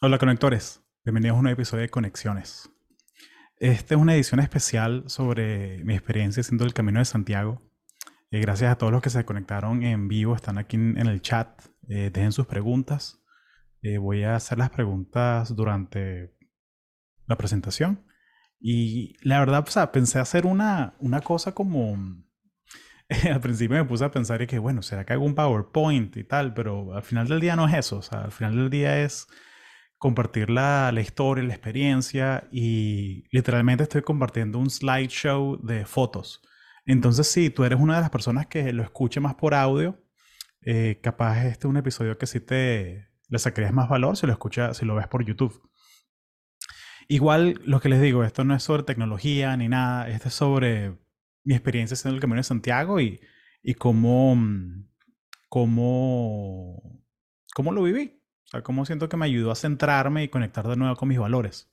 Hola conectores, bienvenidos a un nuevo episodio de Conexiones. Esta es una edición especial sobre mi experiencia haciendo el Camino de Santiago. Eh, gracias a todos los que se conectaron en vivo, están aquí en, el chat, eh, dejen sus preguntas. Eh, voy a hacer las preguntas durante la presentación. Y la verdad, o sea, pensé hacer una, una cosa como... al principio me puse a pensar y que, bueno, ¿será que hago un PowerPoint y tal? Pero al final del día no es eso. O sea, al final del día es compartir la, la, historia, la experiencia y literalmente estoy compartiendo un slideshow de fotos. Entonces, si tú eres una de las personas que lo escuche más por audio, eh, capaz este es un episodio que sí te le sacarías más valor si lo escuchas, si lo ves por YouTube. Igual, lo que les digo, esto no es sobre tecnología ni nada, esto es sobre mi experiencia haciendo el Camino de Santiago y, y cómo, cómo, cómo lo viví. O sea, cómo siento que me ayudó a centrarme y conectar de nuevo con mis valores.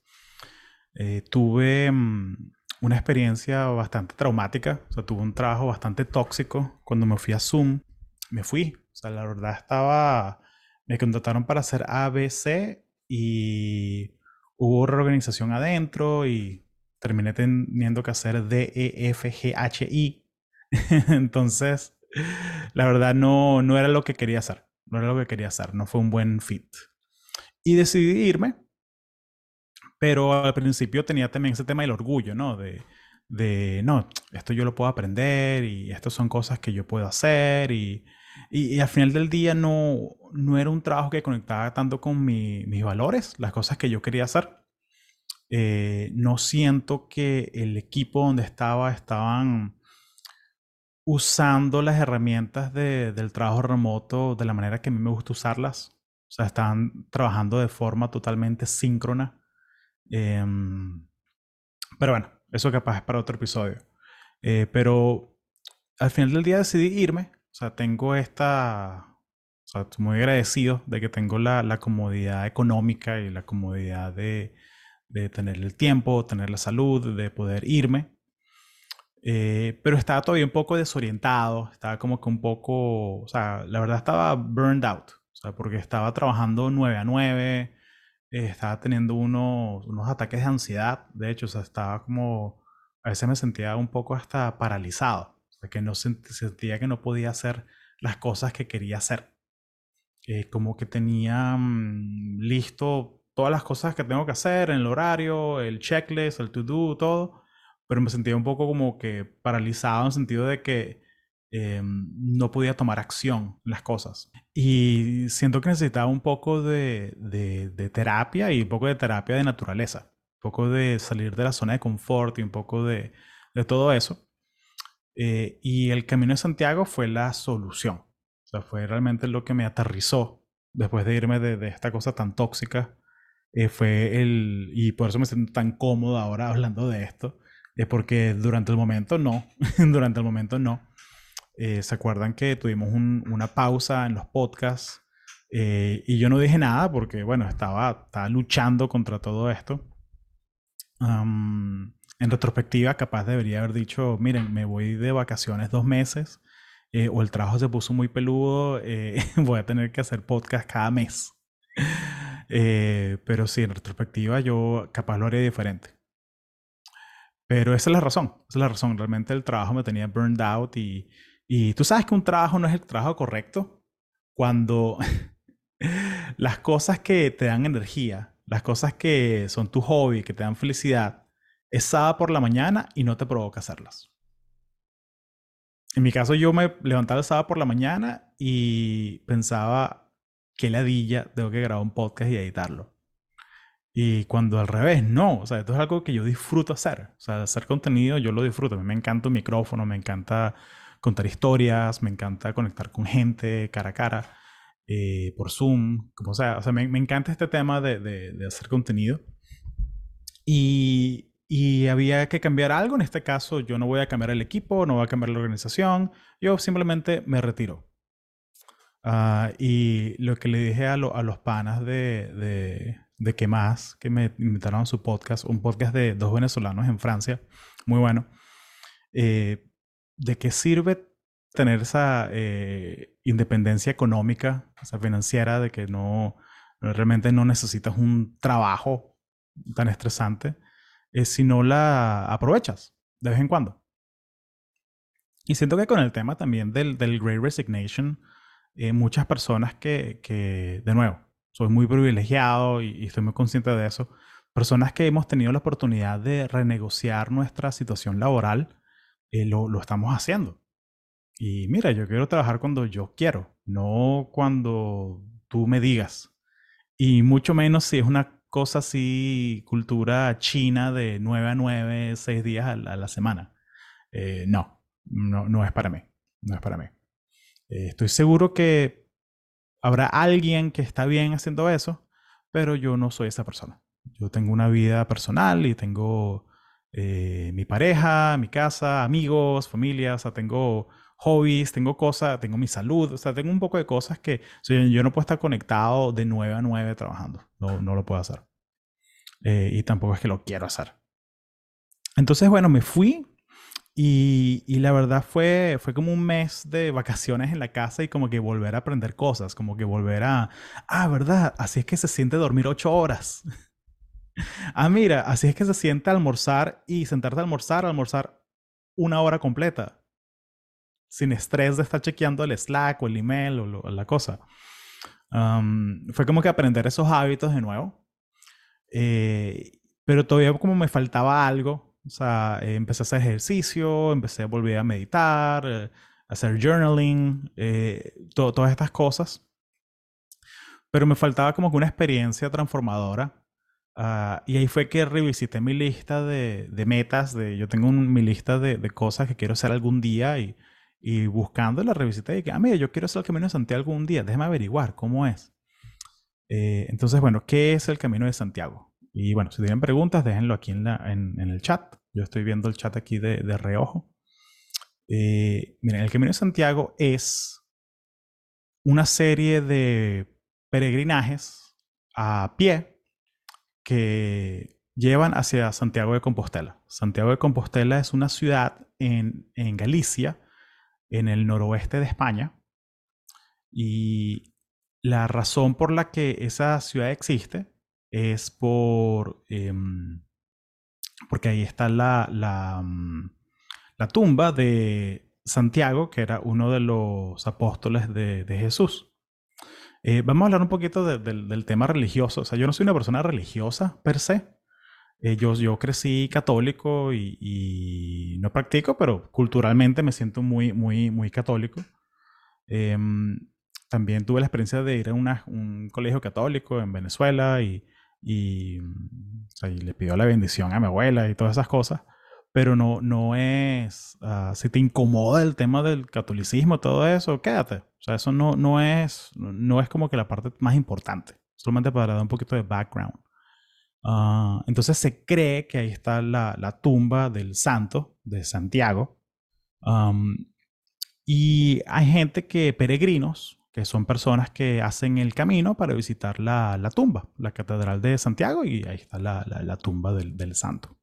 Eh, tuve mm, una experiencia bastante traumática, o sea, tuve un trabajo bastante tóxico cuando me fui a Zoom. Me fui, o sea, la verdad estaba, me contrataron para hacer ABC y hubo reorganización adentro y terminé teniendo que hacer D, E. Entonces, la verdad no, no era lo que quería hacer no era lo que quería hacer, no fue un buen fit. Y decidí irme, pero al principio tenía también ese tema del orgullo, ¿no? De, de no, esto yo lo puedo aprender y estas son cosas que yo puedo hacer y, y, al final del día no, no era un trabajo que conectaba tanto con mis valores, las cosas que yo quería hacer. Eh, no siento que el equipo donde estaba estaban usando las herramientas del trabajo remoto de la manera que a mí me gusta usarlas. O sea, están trabajando de forma totalmente síncrona. Em, pero bueno, eso capaz es para otro episodio. Eh, pero al final del día decidí irme. O sea, tengo esta... O sea, estoy muy agradecido de que tengo la, la comodidad económica y la comodidad de, de tener el tiempo, tener la salud, de poder irme. Eh, pero estaba todavía un poco desorientado, estaba como que un poco, o sea, la verdad estaba burned out, o sea, porque estaba trabajando 9 a 9, eh, estaba teniendo unos, unos ataques de ansiedad, de hecho, o sea, estaba como, a veces me sentía un poco hasta paralizado, o sea, que no sentía que no podía hacer las cosas que quería hacer. Eh, como que tenía mm, listo todas las cosas que tengo que hacer en el horario, el checklist, el to-do, todo pero me sentía un poco como que paralizado en el sentido de que eh, no podía tomar acción en las cosas. Y siento que necesitaba un poco de, de, terapia y un poco de terapia de naturaleza, un poco de salir de la zona de confort y un poco de, de todo eso. Eh, y el Camino de Santiago fue la solución. O sea, fue realmente lo que me aterrizó después de irme de, de esta cosa tan tóxica. Eh, fue el, y por eso me siento tan cómodo ahora hablando de esto, es porque durante el momento no, durante el momento no. Eh, ¿Se acuerdan que tuvimos una pausa en los podcasts? Eh, y yo no dije nada porque, bueno, estaba, estaba luchando contra todo esto. en retrospectiva, capaz debería haber dicho, miren, me voy de vacaciones dos meses, eh, o el trabajo se puso muy peludo, voy a tener que hacer podcast cada mes. pero sí, en retrospectiva yo capaz lo haría diferente. Pero esa es la razón, esa es la razón. Realmente el trabajo me tenía burned out y, y tú sabes que un trabajo no es el trabajo correcto cuando las cosas que te dan energía, las cosas que son tu hobby, que te dan felicidad, es sábado por la mañana y no te provoca hacerlas. En mi caso yo me levantaba el sábado por la mañana y pensaba, qué ladilla, tengo que grabar un podcast y editarlo. Y cuando al revés, no, o sea, esto es algo que yo disfruto hacer. O sea, hacer contenido yo lo disfruto. A mí me encanta un micrófono, me encanta contar historias, me encanta conectar con gente cara a cara, eh, por Zoom, como sea. O sea, me, me encanta este tema de, de, de hacer contenido. Y, y, había que cambiar algo. En este caso, yo no voy a cambiar el equipo, no voy a cambiar la organización. Yo simplemente me retiro. Uh, y lo que le dije a, a los panas de, de qué más, que me invitaron a su podcast, un podcast de dos venezolanos en Francia, muy bueno. Eh, ¿De qué sirve tener esa eh, independencia económica, esa financiera, de que no, Realmente no necesitas un trabajo tan estresante eh, si no la aprovechas de vez en cuando. Y siento que con el tema también del, del Great Resignation, eh, muchas personas que, que, de nuevo, soy muy privilegiado y, estoy muy consciente de eso, personas que hemos tenido la oportunidad de renegociar nuestra situación laboral, eh, lo, lo, estamos haciendo. Y mira, yo quiero trabajar cuando yo quiero, no cuando tú me digas. Y mucho menos si es una cosa así, cultura china de 9 a 9, 6 días a la, semana. Eh, no, no, no es para mí. No es para mí. Eh, estoy seguro que habrá alguien que está bien haciendo eso, pero yo no soy esa persona. Yo tengo una vida personal y tengo eh, mi pareja, mi casa, amigos, familia, o sea, tengo hobbies, tengo cosas, tengo mi salud, o sea, tengo un poco de cosas que yo no puedo estar conectado de 9 a 9 trabajando, no, no lo puedo hacer. Eh, y tampoco es que lo quiero hacer. Entonces, bueno, me fui y, y, la verdad fue, fue como un mes de vacaciones en la casa y como que volver a aprender cosas, como que volver a, ah, ¿verdad? Así es que se siente dormir ocho horas. ah, mira, así es que se siente almorzar y sentarte a almorzar, almorzar una hora completa sin estrés de estar chequeando el Slack o el email o, la cosa. fue como que aprender esos hábitos de nuevo. Eh, pero todavía como me faltaba algo. O sea, eh, empecé a hacer ejercicio, empecé a volver a meditar, eh, hacer journaling, todas estas cosas. Pero me faltaba como que una experiencia transformadora. Ah, y ahí fue que revisité mi lista de, de metas. De, yo tengo mi lista de, de, cosas que quiero hacer algún día y y buscando la revisité y que, ah, mira, yo quiero hacer el Camino de Santiago un día, déjame averiguar cómo es. Eh, entonces, bueno, ¿qué es el Camino de Santiago? Y bueno, si tienen preguntas, déjenlo aquí en, la, en, el chat. Yo estoy viendo el chat aquí de, de reojo. Eh, miren, el Camino de Santiago es una serie de peregrinajes a pie que llevan hacia Santiago de Compostela. Santiago de Compostela es una ciudad en, en Galicia en el noroeste de España. Y la razón por la que esa ciudad existe es por em, porque ahí está la, mm, la, tumba de Santiago, que era uno de los apóstoles de, de Jesús. Eh, vamos a hablar un poquito del tema religioso. O sea, yo no soy una persona religiosa per se, eh, yo, crecí católico y, no practico, pero culturalmente me siento muy, muy, muy católico. Em, también tuve la experiencia de ir a un colegio católico en Venezuela y, y, le pidió la bendición a mi abuela y todas esas cosas. Pero no, no es, ah, si te incomoda el tema del catolicismo, todo eso, quédate. O sea, eso no, no, es, no es como que la parte más importante. Solamente para dar un poquito de background. Ah, entonces se cree que ahí está la, tumba del santo de Santiago. y hay gente que, peregrinos, que son personas que hacen el camino para visitar la, tumba, la catedral de Santiago, y ahí está la, tumba del, santo.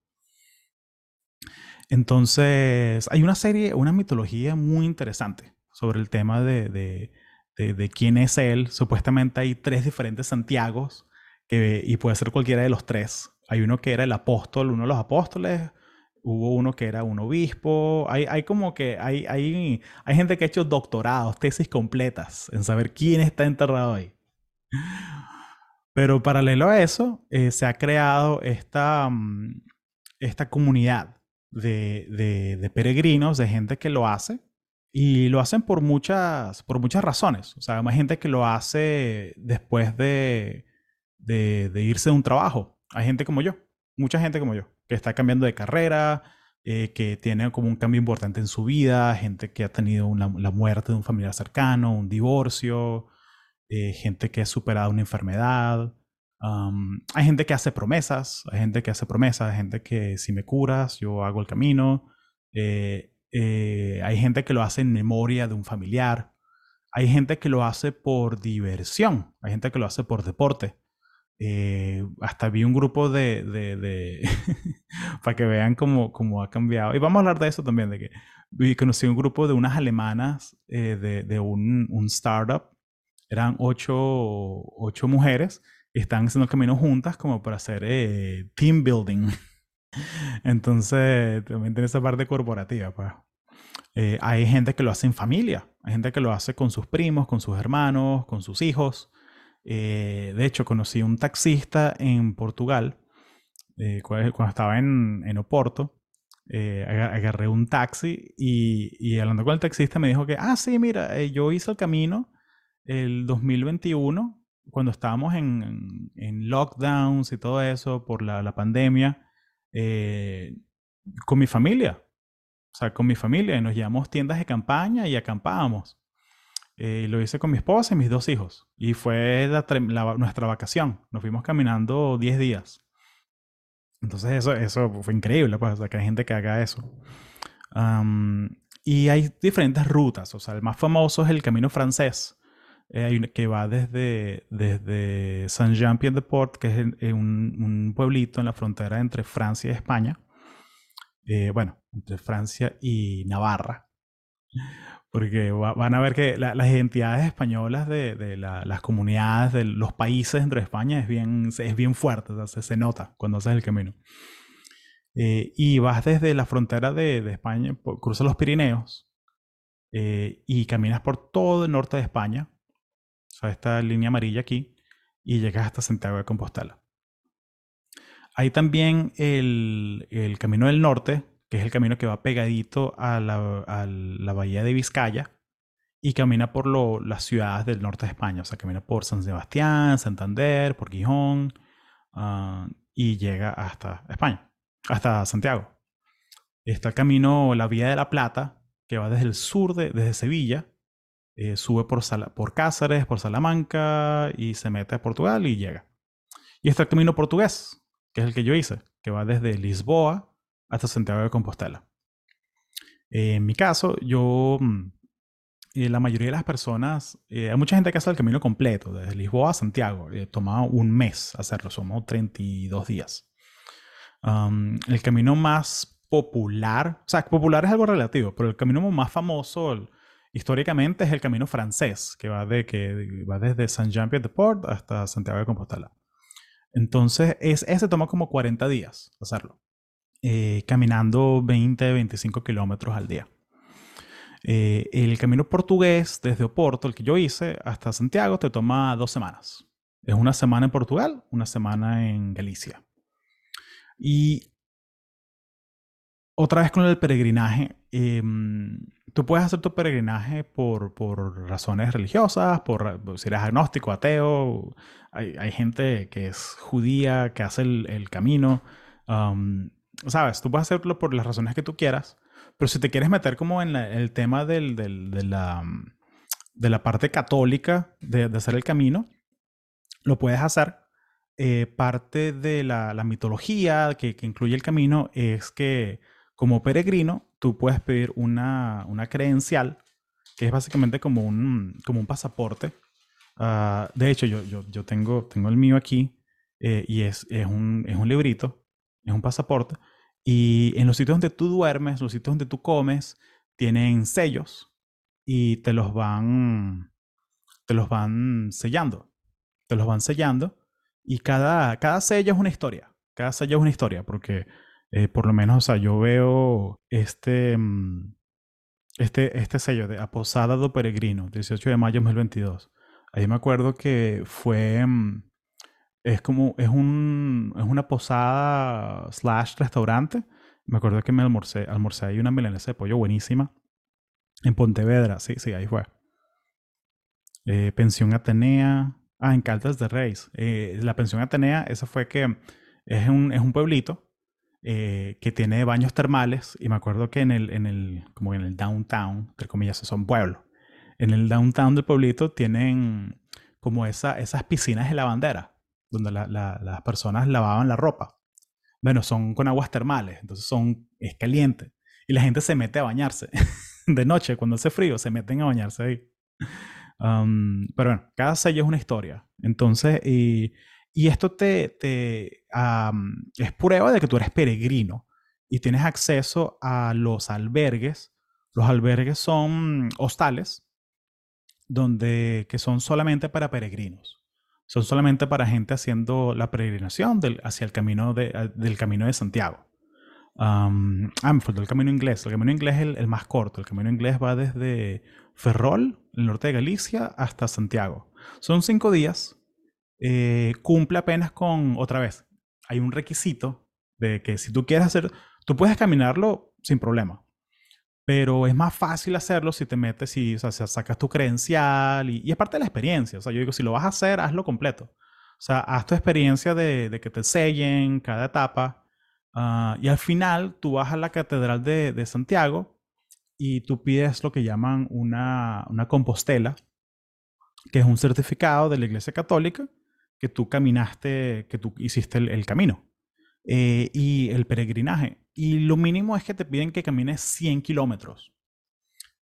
Entonces, hay una serie, una mitología muy interesante sobre el tema de, de quién es él. Supuestamente hay tres diferentes Santiagos y puede ser cualquiera de los tres. Hay uno que era el apóstol, uno de los apóstoles, hubo uno que era un obispo, hay, hay como que hay, hay, hay gente que ha hecho doctorados, tesis completas en saber quién está enterrado ahí. Pero paralelo a eso, eh, se ha creado esta, mm, esta comunidad de, de, de, peregrinos, de gente que lo hace, y lo hacen por muchas, por muchas razones. O sea, hay gente que lo hace después de, de, irse de un trabajo. Hay gente como yo, mucha gente como yo, que está cambiando de carrera, eh, que tiene como un cambio importante en su vida, gente que ha tenido la muerte de un familiar cercano, un divorcio, eh, gente que ha superado una enfermedad. hay gente que hace promesas, hay gente que hace promesas, hay gente que si me curas, yo hago el camino. Eh, hay gente que lo hace en memoria de un familiar. Hay gente que lo hace por diversión, hay gente que lo hace por deporte. Eh, hasta vi un grupo de, de, para que vean cómo, cómo, ha cambiado. Y vamos a hablar de eso también, de que vi, conocí un grupo de unas alemanas eh, de, un, un, startup. Eran ocho, ocho, mujeres están haciendo camino juntas como para hacer eh, team building. Entonces, también tiene esa parte corporativa, pues. Eh, hay gente que lo hace en familia, hay gente que lo hace con sus primos, con sus hermanos, con sus hijos. Eh, de hecho, conocí un taxista en Portugal cuando estaba en, en Oporto. agarré un taxi y, hablando con el taxista me dijo que, ah, sí, mira, yo hice el camino el 2021 cuando estábamos en, en, lockdowns y todo eso por la, la pandemia, eh, con mi familia. O sea, con mi familia. Y nos llevamos tiendas de campaña y acampábamos. Eh, lo hice con mi esposa y mis dos hijos. Y fue nuestra vacación. Nos fuimos caminando 10 días. Entonces eso, eso fue increíble, pues, o sea, que hay gente que haga eso. y hay diferentes rutas. O sea, el más famoso es el camino francés eh, que va desde, desde Saint-Jean-Pied-de-Port, que es un, pueblito en la frontera entre Francia y España. Eh, bueno, entre Francia y Navarra. Porque van a ver que las identidades españolas de, de las comunidades, de los países dentro de España es bien, es bien fuerte, se, nota cuando haces el camino. Eh, y vas desde la frontera de, de España, cruzas los Pirineos y caminas por todo el norte de España, o sea, esta línea amarilla aquí, y llegas hasta Santiago de Compostela. Hay también el, el, Camino del Norte, que es el camino que va pegadito a la, a la bahía de Vizcaya y camina por lo, las ciudades del norte de España. O sea, camina por San Sebastián, Santander, por Gijón uh, y llega hasta España, hasta Santiago. Está el camino, la Vía de la Plata, que va desde el sur, de, desde Sevilla, eh, sube por, por Cáceres, por Salamanca y se mete a Portugal y llega. Y está el camino portugués, que es el que yo hice, que va desde Lisboa hasta Santiago de Compostela. en mi caso, yo, mm, eh, la mayoría de las personas, eh, hay mucha gente que hace el camino completo, desde Lisboa a Santiago. toma un mes hacerlo, somos 32 días. el camino más popular, o sea, popular es algo relativo, pero el camino más famoso, históricamente es el camino francés, que va, de, que va desde Saint-Jean-Pied-de-Port hasta Santiago de Compostela. Entonces, es, ese toma como 40 días hacerlo, eh, caminando 20, 25 kilómetros al día. Eh, el camino portugués desde Oporto, el que yo hice, hasta Santiago, te toma dos semanas. Es una semana en Portugal, una semana en Galicia. Y otra vez con el peregrinaje, em, tú puedes hacer tu peregrinaje por, por razones religiosas, por si eres agnóstico, ateo. Hay, hay gente que es judía, que hace el, el camino. Sabes, tú puedes hacerlo por las razones que tú quieras, pero si te quieres meter como en el tema de, la, de la parte católica de, hacer el camino, lo puedes hacer. Eh, parte de la, la mitología que, que incluye el camino es que como peregrino, tú puedes pedir una, una credencial, que es básicamente como un, como un pasaporte. Uh, de hecho, yo, yo, yo, tengo, tengo el mío aquí eh, y es, es, un, es un librito, es un pasaporte. Y en los sitios donde tú duermes, los sitios donde tú comes, tienen sellos y te los van, te los van sellando. Te los van sellando y cada, cada sello es una historia. Cada sello es una historia porque eh, por lo menos, o sea, yo veo este, mm, este, este sello de Aposada do Peregrino, 18 de mayo de 2022. Ahí me acuerdo que fue, mm, es como, es, un, es una posada slash restaurante. Me acuerdo que me almorcé, almorcé ahí una milanesa de pollo buenísima. En Pontevedra, sí, sí, ahí fue. Eh, pensión Atenea. Ah, en Caldas de Reis. Eh, la pensión Atenea, esa fue que es un, es un pueblito eh, que tiene baños termales y me acuerdo que en el, en el, como en el downtown, entre comillas, son pueblos, en el downtown del pueblito tienen como esa, esas piscinas de lavandera, donde las personas lavaban la ropa. Bueno, son con aguas termales, entonces son, es caliente. Y la gente se mete a bañarse. de noche, cuando hace frío, se meten a bañarse ahí. Pero bueno, cada sello es una historia. Entonces, y y esto te, te es prueba de que tú eres peregrino y tienes acceso a los albergues. Los albergues son hostales donde, que son solamente para peregrinos. Son solamente para gente haciendo la peregrinación hacia el camino de, del camino de Santiago. ah, me faltó el camino inglés. El camino inglés es el, el, más corto. El camino inglés va desde Ferrol, el norte de Galicia, hasta Santiago. Son cinco días. Eh, cumple apenas con, otra vez, hay un requisito de que si tú quieres hacer, tú puedes caminarlo sin problema. Pero es más fácil hacerlo si te metes y o sacas tu credencial y, y, es parte de la experiencia. O sea, yo digo, si lo vas a hacer, hazlo completo. O sea, haz tu experiencia de, que te sellen cada etapa. Uh, y al final tú vas a la Catedral de, Santiago y tú pides lo que llaman una, una compostela, que es un certificado de la Iglesia Católica que tú caminaste, que tú hiciste el, el camino. Eh, y el peregrinaje. Y lo mínimo es que te piden que camines 100 kilómetros.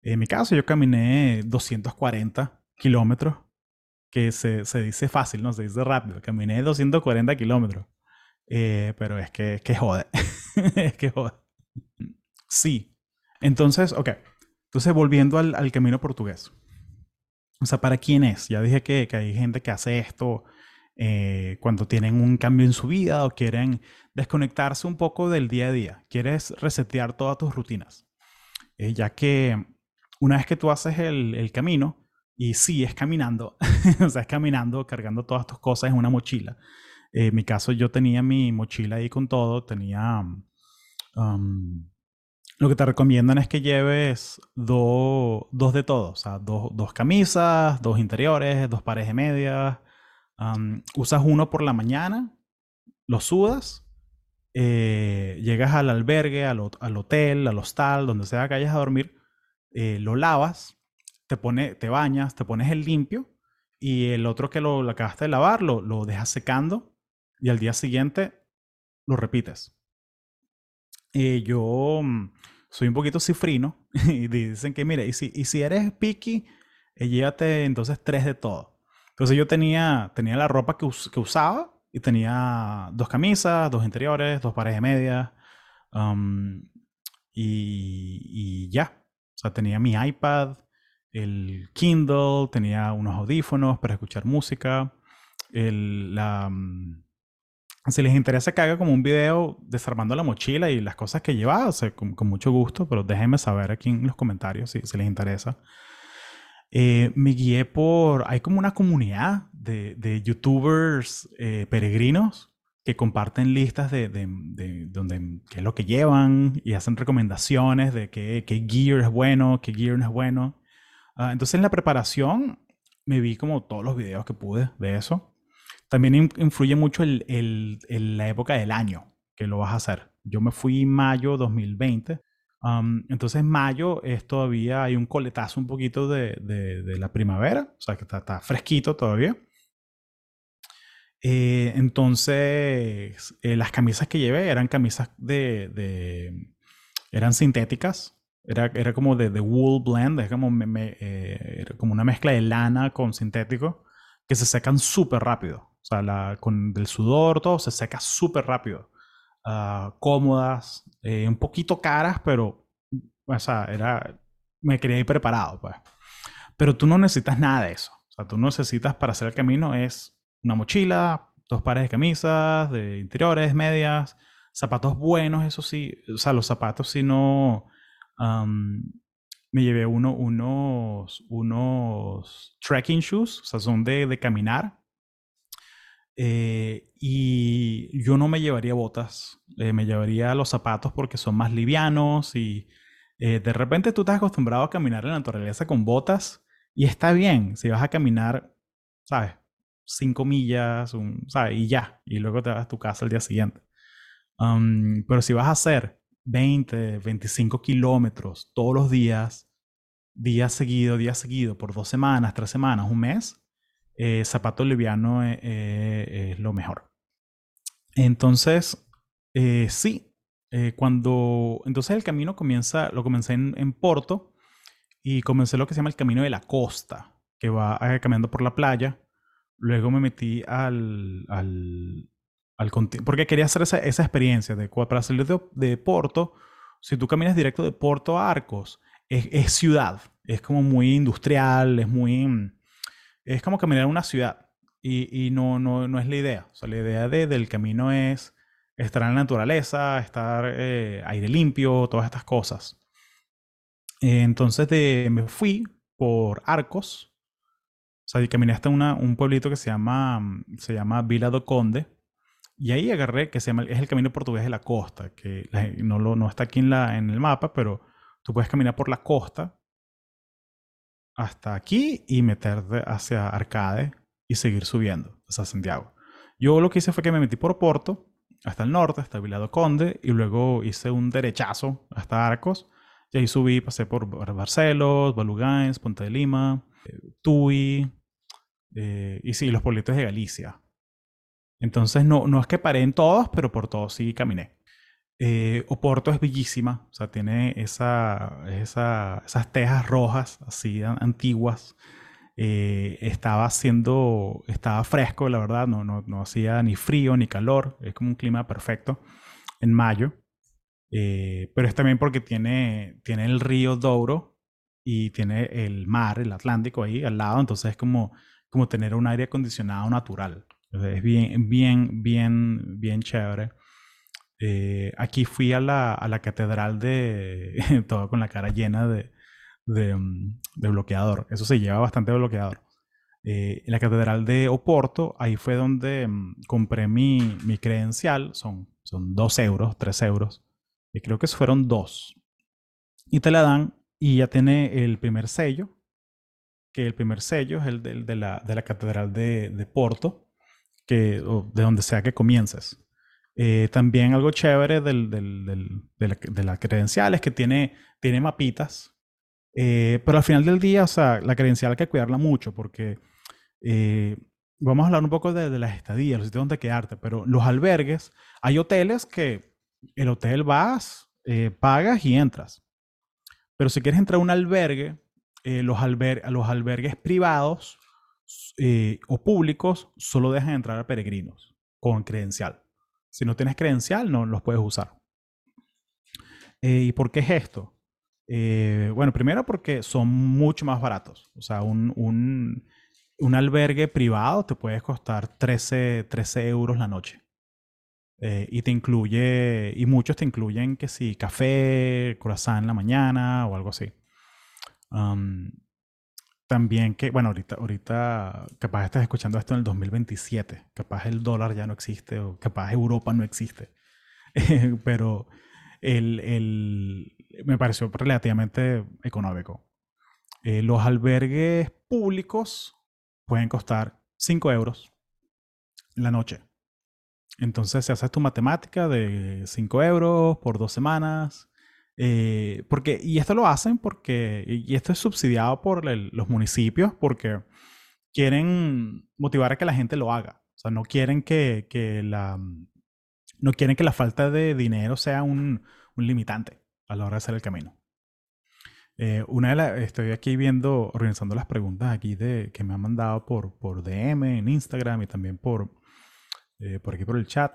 En mi caso, yo caminé 240 kilómetros, que se, se, dice fácil, no se dice rápido. Caminé 240 kilómetros. Eh, pero es que, es que jode. es que jode. Sí. Entonces, ok. Entonces, volviendo al, al, camino portugués. O sea, ¿para quién es? Ya dije que, que hay gente que hace esto eh, cuando tienen un cambio en su vida o quieren desconectarse un poco del día a día. Quieres resetear todas tus rutinas. Eh, ya que una vez que tú haces el, camino, y sí, es caminando, o sea, es caminando, cargando todas tus cosas en una mochila. Eh, en mi caso, yo tenía mi mochila ahí con todo, tenía... Um, lo que te recomiendan es que lleves do, dos de todo, o sea, do, dos camisas, dos interiores, dos pares de medias, Um, usas uno por la mañana, lo sudas, eh, llegas al albergue, al, hotel, al hostal, donde sea que vayas a dormir, eh, lo lavas, te, pone, te bañas, te pones el limpio y el otro que lo, lo acabaste de lavar lo, lo, dejas secando y al día siguiente lo repites. Yo um, soy un poquito cifrino y dicen que, mire, y si, y si eres picky, eh, llévate entonces tres de todo. Entonces yo tenía, tenía la ropa que, us, que, usaba y tenía dos camisas, dos interiores, dos pares de medias um, y, y, ya. O sea, tenía mi iPad, el Kindle, tenía unos audífonos para escuchar música. El, la, um, si les interesa que haga como un video desarmando la mochila y las cosas que llevaba, o sea, con, con, mucho gusto, pero déjenme saber aquí en los comentarios si, si les interesa. Eh, me guié por, hay como una comunidad de, de youtubers eh, peregrinos que comparten listas de, de, de, donde, qué es lo que llevan y hacen recomendaciones de qué, qué gear es bueno, qué gear no es bueno. Uh, entonces en la preparación me vi como todos los videos que pude de eso. También influye mucho el, el, el, la época del año que lo vas a hacer. Yo me fui en mayo 2020 Um, entonces, mayo es todavía, hay un coletazo un poquito de, de, de la primavera, o sea que está, está fresquito todavía. Eh, entonces, eh, las camisas que llevé eran camisas de, de eran sintéticas, era, era como de, de wool blend, es como, me, me, eh, era como una mezcla de lana con sintético que se secan súper rápido. O sea, la, con el sudor, todo se seca súper rápido. Uh, cómodas, eh, un poquito caras, pero, o sea, era, me quería ir preparado, pues. Pero tú no necesitas nada de eso. O sea, tú necesitas para hacer el camino es una mochila, dos pares de camisas, de interiores, medias, zapatos buenos, eso sí. O sea, los zapatos si no... Me llevé uno, unos, unos trekking shoes, o sea, son de, de caminar, eh, y yo no me llevaría botas, eh, me llevaría los zapatos porque son más livianos y eh, de repente tú estás acostumbrado a caminar en la naturaleza con botas y está bien si vas a caminar, ¿sabes? Cinco millas, un, ¿sabes? Y ya, y luego te vas a tu casa el día siguiente. Um, pero si vas a hacer 20, 25 kilómetros todos los días, día seguido, día seguido, por dos semanas, tres semanas, un mes, eh, zapato liviano eh, eh, es lo mejor. Entonces, eh, sí, cuando... Entonces el camino comienza, lo comencé en, en, Porto y comencé lo que se llama el camino de la costa, que va caminando por la playa. Luego me metí al... al, al porque quería hacer esa, esa experiencia de para salir de, de, Porto, si tú caminas directo de Porto a Arcos, es, es ciudad, es como muy industrial, es muy es como caminar en una ciudad. y, no, no, no, es la idea. O sea, la idea de, del camino es estar en la naturaleza, estar eh, aire limpio, todas estas cosas. entonces me fui por Arcos. O sea, y caminé hasta una, un pueblito que se llama, se llama Vila do Conde. Y ahí agarré, que se llama, es el camino portugués de la costa, que no, lo, no está aquí en, la, en el mapa, pero tú puedes caminar por la costa hasta aquí y meterte hacia Arcade y seguir subiendo hasta Santiago. Yo lo que hice fue que me metí por Porto, hasta el norte, hasta Vilado Conde, y luego hice un derechazo hasta Arcos. Y ahí subí, pasé por Barcelos, Balugans, Ponte de Lima, eh, Tui, eh, y sí, los pueblitos de Galicia. Entonces no, no es que paré en todos, pero por todos sí caminé. Eh, Oporto es bellísima, o sea, tiene esa, esa, esas tejas rojas, así antiguas. Eh, estaba haciendo, estaba fresco, la verdad, no, hacía ni frío ni calor, es como un clima perfecto en mayo. Eh, pero es también porque tiene, tiene el río Douro y tiene el mar, el Atlántico ahí al lado, entonces es como, como tener un aire acondicionado natural. Es bien, bien, bien, bien chévere. Eh, aquí fui a la, a la catedral de, todo con la cara llena de, de, mm, bloqueador. Eso se lleva bastante bloqueador. Eh, en la catedral de Oporto, ahí fue donde mm, compré mi, mi, credencial. Son, son 2 euros, 3 euros. Y creo que fueron dos. Y te la dan y ya tiene el primer sello. Que el primer sello es el de, de la catedral de, de Porto. Que, de donde sea que comiences. Eh, también algo chévere del, de, la, de, credencial que tiene, tiene mapitas, eh, pero al final del día, o sea, la credencial hay que cuidarla mucho porque eh, vamos a hablar un poco de, de las estadías, los sitios donde quedarte, pero los albergues, hay hoteles que el hotel vas, eh, pagas y entras. Pero si quieres entrar a un albergue, los, alber los albergues privados o públicos solo dejan entrar a peregrinos con credencial. Si no tienes credencial, no los puedes usar. Eh, ¿Y por qué es esto? Eh, bueno, primero porque son mucho más baratos. O sea, un, un, un albergue privado te puede costar 13, 13 euros la noche. Eh, y te incluye, y muchos te incluyen que si café, croissant en la mañana o algo así. Um, también que, bueno, ahorita, ahorita capaz estás escuchando esto en el 2027, capaz el dólar ya no existe o capaz Europa no existe, pero el, el, me pareció relativamente económico. Eh, los albergues públicos pueden costar 5 euros la noche. Entonces, si haces tu matemática de 5 euros por dos semanas, eh, porque, y esto lo hacen porque, y esto es subsidiado por el, los municipios porque quieren motivar a que la gente lo haga. O sea, no quieren que, que la, no quieren que la falta de dinero sea un, un limitante a la hora de hacer el camino. Eh, una de las, estoy aquí viendo, organizando las preguntas aquí de, que me han mandado por, por DM en Instagram y también por, eh, por aquí por el chat.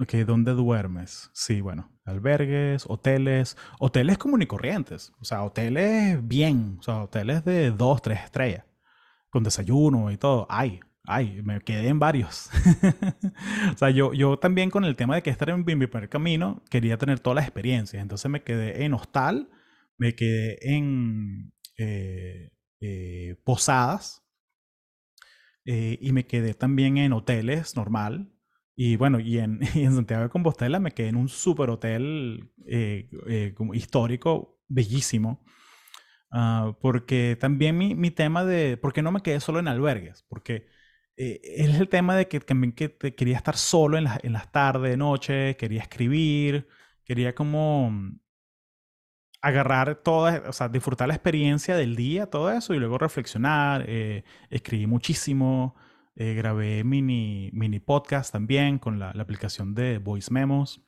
Ok, ¿dónde duermes? Sí, bueno, albergues, hoteles, hoteles comunes y corrientes, o sea, hoteles bien, o sea, hoteles de dos, tres estrellas, con desayuno y todo, hay, hay, me quedé en varios. o sea, yo, yo también con el tema de que estar en mi primer camino, quería tener todas las experiencias, entonces me quedé en hostal, me quedé en eh, eh, posadas, eh, y me quedé también en hoteles normal, y bueno, y en, y en, Santiago de Compostela me quedé en un super hotel eh, eh, como histórico, bellísimo. Uh, porque también mi, mi, tema de, ¿por qué no me quedé solo en albergues? Porque eh, es el tema de que también que te, quería estar solo en, la, en las tardes, noche, quería escribir, quería como agarrar toda, o sea, disfrutar la experiencia del día, todo eso, y luego reflexionar, escribí muchísimo. Eh, grabé mini, mini podcast también con la, aplicación de Voice Memos.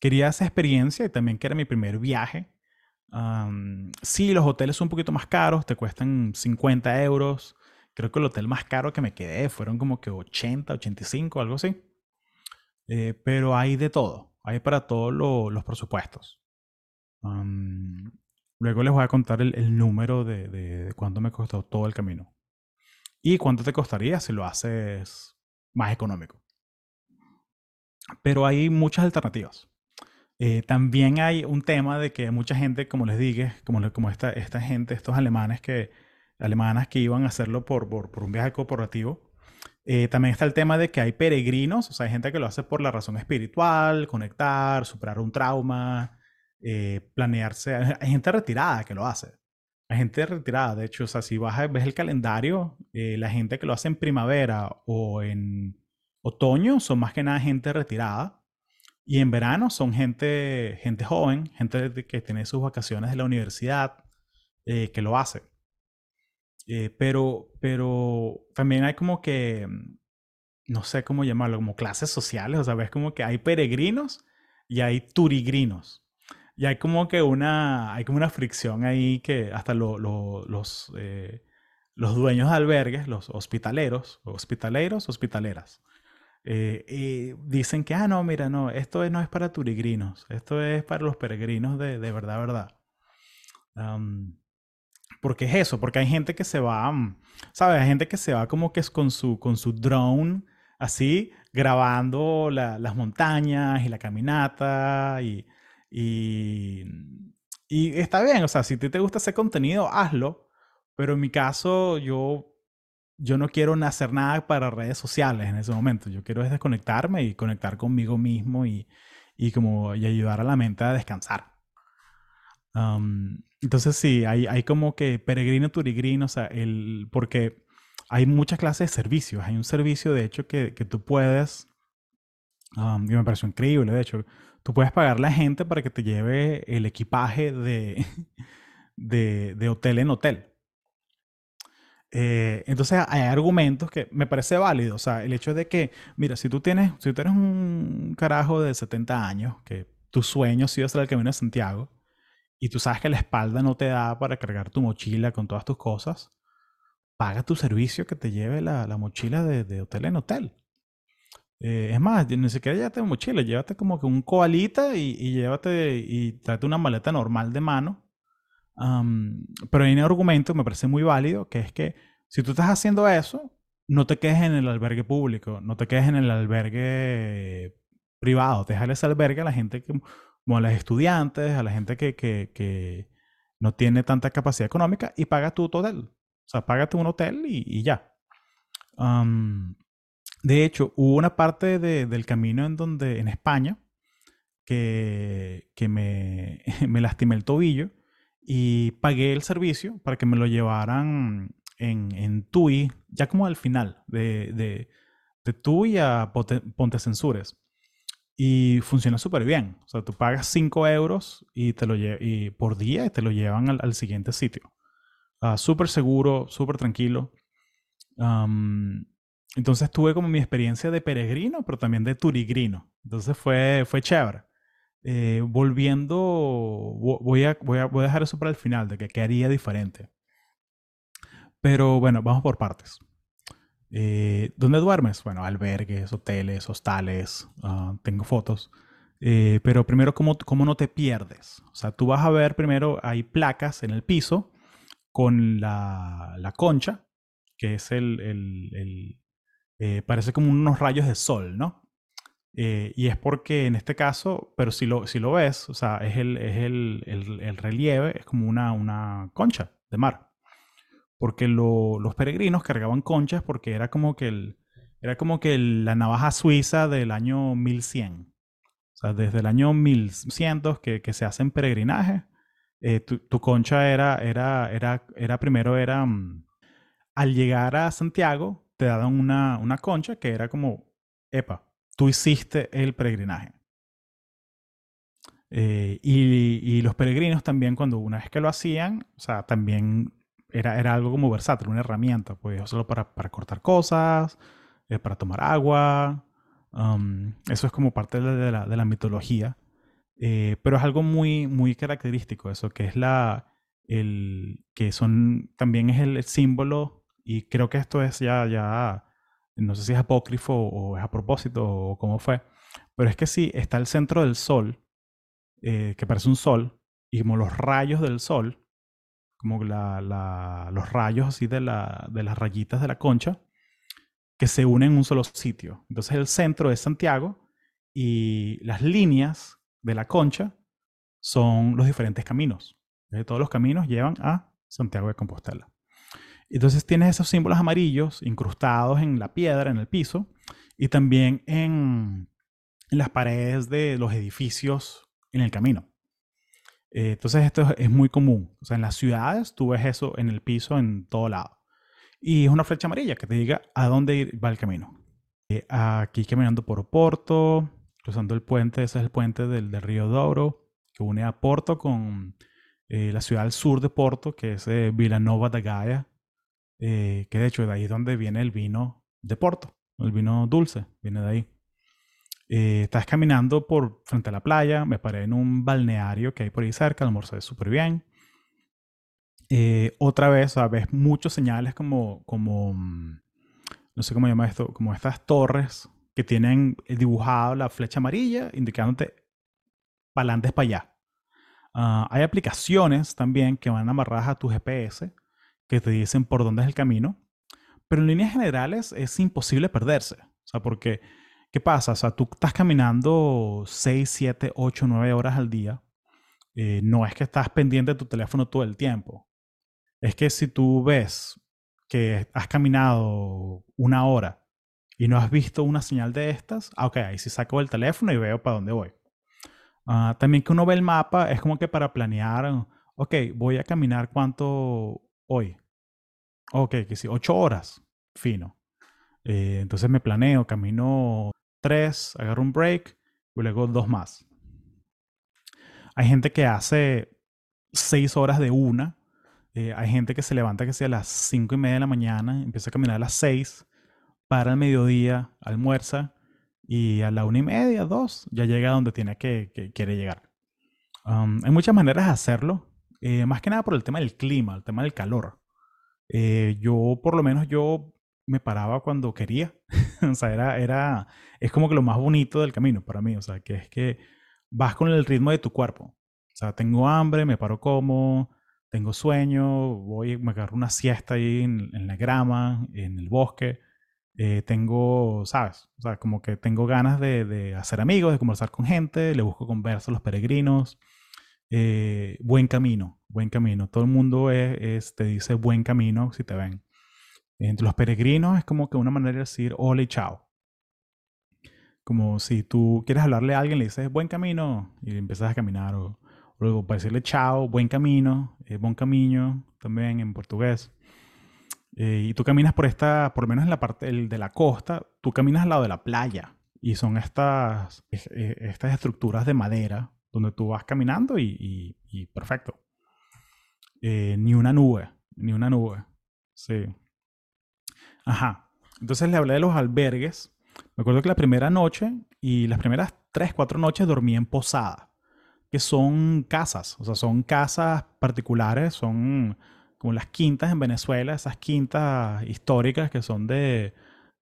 Quería esa experiencia y también que era mi primer viaje. Um, sí, los hoteles son un poquito más caros, te cuestan 50 euros. Creo que el hotel más caro que me quedé fueron como que 80, 85, algo así. Eh, pero hay de todo, hay para todos lo, los presupuestos. Luego les voy a contar el, el número de, de, de cuánto me costó todo el camino. Y cuánto te costaría si lo haces más económico. Pero hay muchas alternativas. Eh, también hay un tema de que mucha gente, como les dije, como, como esta, esta gente, estos alemanes que, alemanas que iban a hacerlo por, por, un viaje corporativo, eh, también está el tema de que hay peregrinos, o sea, hay gente que lo hace por la razón espiritual, conectar, superar un trauma, eh, planearse. Hay gente retirada que lo hace. Hay gente retirada, de hecho, o sea, si vas ves el calendario, eh, la gente que lo hace en primavera o en otoño son más que nada gente retirada. Y en verano son gente, gente joven, gente que tiene sus vacaciones de la universidad, eh, que lo hace. pero, pero también hay como que, no sé cómo llamarlo, como clases sociales, o sea, ves como que hay peregrinos y hay turigrinos. Y hay como que una, hay como una fricción ahí que hasta los, eh, los dueños de albergues, los hospitaleros, hospitaleros, hospitaleras, eh, dicen que, ah, no, mira, no, esto no es para turigrinos, esto es para los peregrinos de, de verdad, verdad. porque es eso, porque hay gente que se va, ¿sabes? Hay gente que se va como que es con su, con su drone, así, grabando las montañas y la caminata y y, y está bien, o sea, si te gusta ese contenido, hazlo. Pero en mi caso, yo, yo no quiero hacer nada para redes sociales en ese momento. Yo quiero desconectarme y conectar conmigo mismo y, y como, y ayudar a la mente a descansar. entonces sí, hay, hay como que peregrino, turigrino, o sea, el, porque hay muchas clases de servicios. Hay un servicio, de hecho, que, que tú puedes, um, y me pareció increíble, de hecho, tú puedes pagarle a gente para que te lleve el equipaje de, de, hotel en hotel. Eh, entonces hay argumentos que me parece válido. O sea, el hecho de que, mira, si tú tienes, si tú eres un carajo de 70 años, que tu sueño sido hacer el camino de Santiago, y tú sabes que la espalda no te da para cargar tu mochila con todas tus cosas, paga tu servicio que te lleve la, mochila de, de hotel en hotel. Eh, es más, ni siquiera llévate mochila, llévate como que un coalita y, llévate y trate una maleta normal de mano. pero hay un argumento que me parece muy válido, que es que si tú estás haciendo eso, no te quedes en el albergue público, no te quedes en el albergue privado, déjale ese albergue a la gente que, como a los estudiantes, a la gente que, que, que, no tiene tanta capacidad económica y paga tu hotel. O sea, págate un hotel y, ya. De hecho, hubo una parte del camino en donde, en España, que, me, lastimé el tobillo y pagué el servicio para que me lo llevaran en, en TUI, ya como al final, de, de, de TUI a Ponte Censures. Y funciona súper bien. O sea, tú pagas 5 euros y te lo y por día y te lo llevan al, siguiente sitio. Uh, súper seguro, súper tranquilo. Entonces tuve como mi experiencia de peregrino, pero también de turigrino. Entonces fue, fue chévere. Eh, volviendo, voy a, voy, a, voy a dejar eso para el final, de que qué haría diferente. Pero bueno, vamos por partes. Eh, ¿Dónde duermes? Bueno, albergues, hoteles, hostales, ah, tengo fotos. Eh, pero primero, ¿cómo, ¿cómo, no te pierdes? O sea, tú vas a ver primero, hay placas en el piso con la, la concha, que es el, el, eh, parece como unos rayos de sol, ¿no? Eh, y es porque en este caso, pero si lo, si lo ves, o sea, es el, es el, el, relieve, es como una, una, concha de mar. Porque los peregrinos cargaban conchas porque era como que, el, era como que la navaja suiza del año 1100. O sea, desde el año 1100 que, que se hacen peregrinajes, eh, tu, tu, concha era, era, era, era primero era, mm, al llegar a Santiago, te daban una, una concha que era como, epa, tú hiciste el peregrinaje. Eh, y, y, los peregrinos también, cuando una vez que lo hacían, o sea, también era, era algo como versátil, una herramienta, pues solo para, para cortar cosas, eh, para tomar agua. Um, eso es como parte de la, de la mitología. Eh, pero es algo muy, muy característico, eso, que es la, el, que son, también es el símbolo y creo que esto es ya, ya, no sé si es apócrifo o es a propósito o cómo fue, pero es que sí, está el centro del sol, eh, que parece un sol, y como los rayos del sol, como los rayos así de, de las rayitas de la concha, que se unen en un solo sitio. Entonces el centro es Santiago y las líneas de la concha son los diferentes caminos. todos los caminos llevan a Santiago de Compostela. Entonces tienes esos símbolos amarillos incrustados en la piedra, en el piso, y también en, las paredes de los edificios en el camino. Eh, entonces esto es muy común. O sea, en las ciudades tú ves eso en el piso en todo lado. Y es una flecha amarilla que te diga a dónde va el camino. Eh, aquí caminando por Oporto, cruzando el puente, ese es el puente del, del río Douro, que une a Porto con eh, la ciudad al sur de Porto, que es Villanova da Gaia, que de hecho de ahí es donde viene el vino de Porto, el vino dulce, viene de ahí. Eh, estás caminando por frente a la playa, me paré en un balneario que hay por ahí cerca, almorcé súper bien. Eh, otra vez, ves muchos señales como, como, mm, no sé cómo llama esto, como estas torres que tienen dibujado la flecha amarilla indicándote para adelante para allá. Ah, hay aplicaciones también que van amarradas a tu GPS que te dicen por dónde es el camino, pero en líneas generales es imposible perderse. O sea, porque ¿Qué pasa? O sea, tú estás caminando 6, 7, 8, 9 horas al día. Eh, no es que estás pendiente de tu teléfono todo el tiempo. Es que si tú ves que has caminado una hora y no has visto una señal de estas, ah, ok, ahí sí saco el teléfono y veo para dónde voy. Ah, también que uno ve el mapa es como que para planear, ok, voy a caminar cuánto hoy. Ok, que sí, 8 horas, fino. Eh, entonces me planeo, camino tres, agarro un break y luego dos más. Hay gente que hace seis horas de una. Eh, hay gente que se levanta que sea a las cinco y media de la mañana, empieza a caminar a las seis, para el mediodía, almuerza y a la una y media, dos, ya llega a donde tiene que, quiere llegar. Um, hay muchas maneras de hacerlo, eh, más que nada por el tema del clima, el tema del calor. Eh, yo, por lo menos, yo me paraba cuando quería. o sea, era, era, es como que lo más bonito del camino para mí. O sea, que es que vas con el ritmo de tu cuerpo. O sea, tengo hambre, me paro como, tengo sueño, voy, me agarro una siesta ahí en, la grama, en el bosque. Eh, tengo, ¿sabes? O sea, como que tengo ganas de, de, hacer amigos, de conversar con gente, le busco conversa a los peregrinos. Eh, buen camino, buen camino. Todo el mundo es, te dice buen camino si te ven. Entre los peregrinos es como que una manera de decir hola y chao. Como si tú quieres hablarle a alguien, le dices buen camino y empiezas a caminar. O, luego para decirle chao, buen camino, eh, buen camino también en portugués. Eh, y tú caminas por esta, por lo menos en la parte de la costa, tú caminas al lado de la playa. Y son estas, eh, estas estructuras de madera donde tú vas caminando y, y perfecto. ni una nube, ni una nube. Sí. Ajá. Entonces le hablé de los albergues. Me acuerdo que la primera noche y las primeras tres, cuatro noches dormí en posada, que son casas, o sea, son casas particulares, son como las quintas en Venezuela, esas quintas históricas que son de,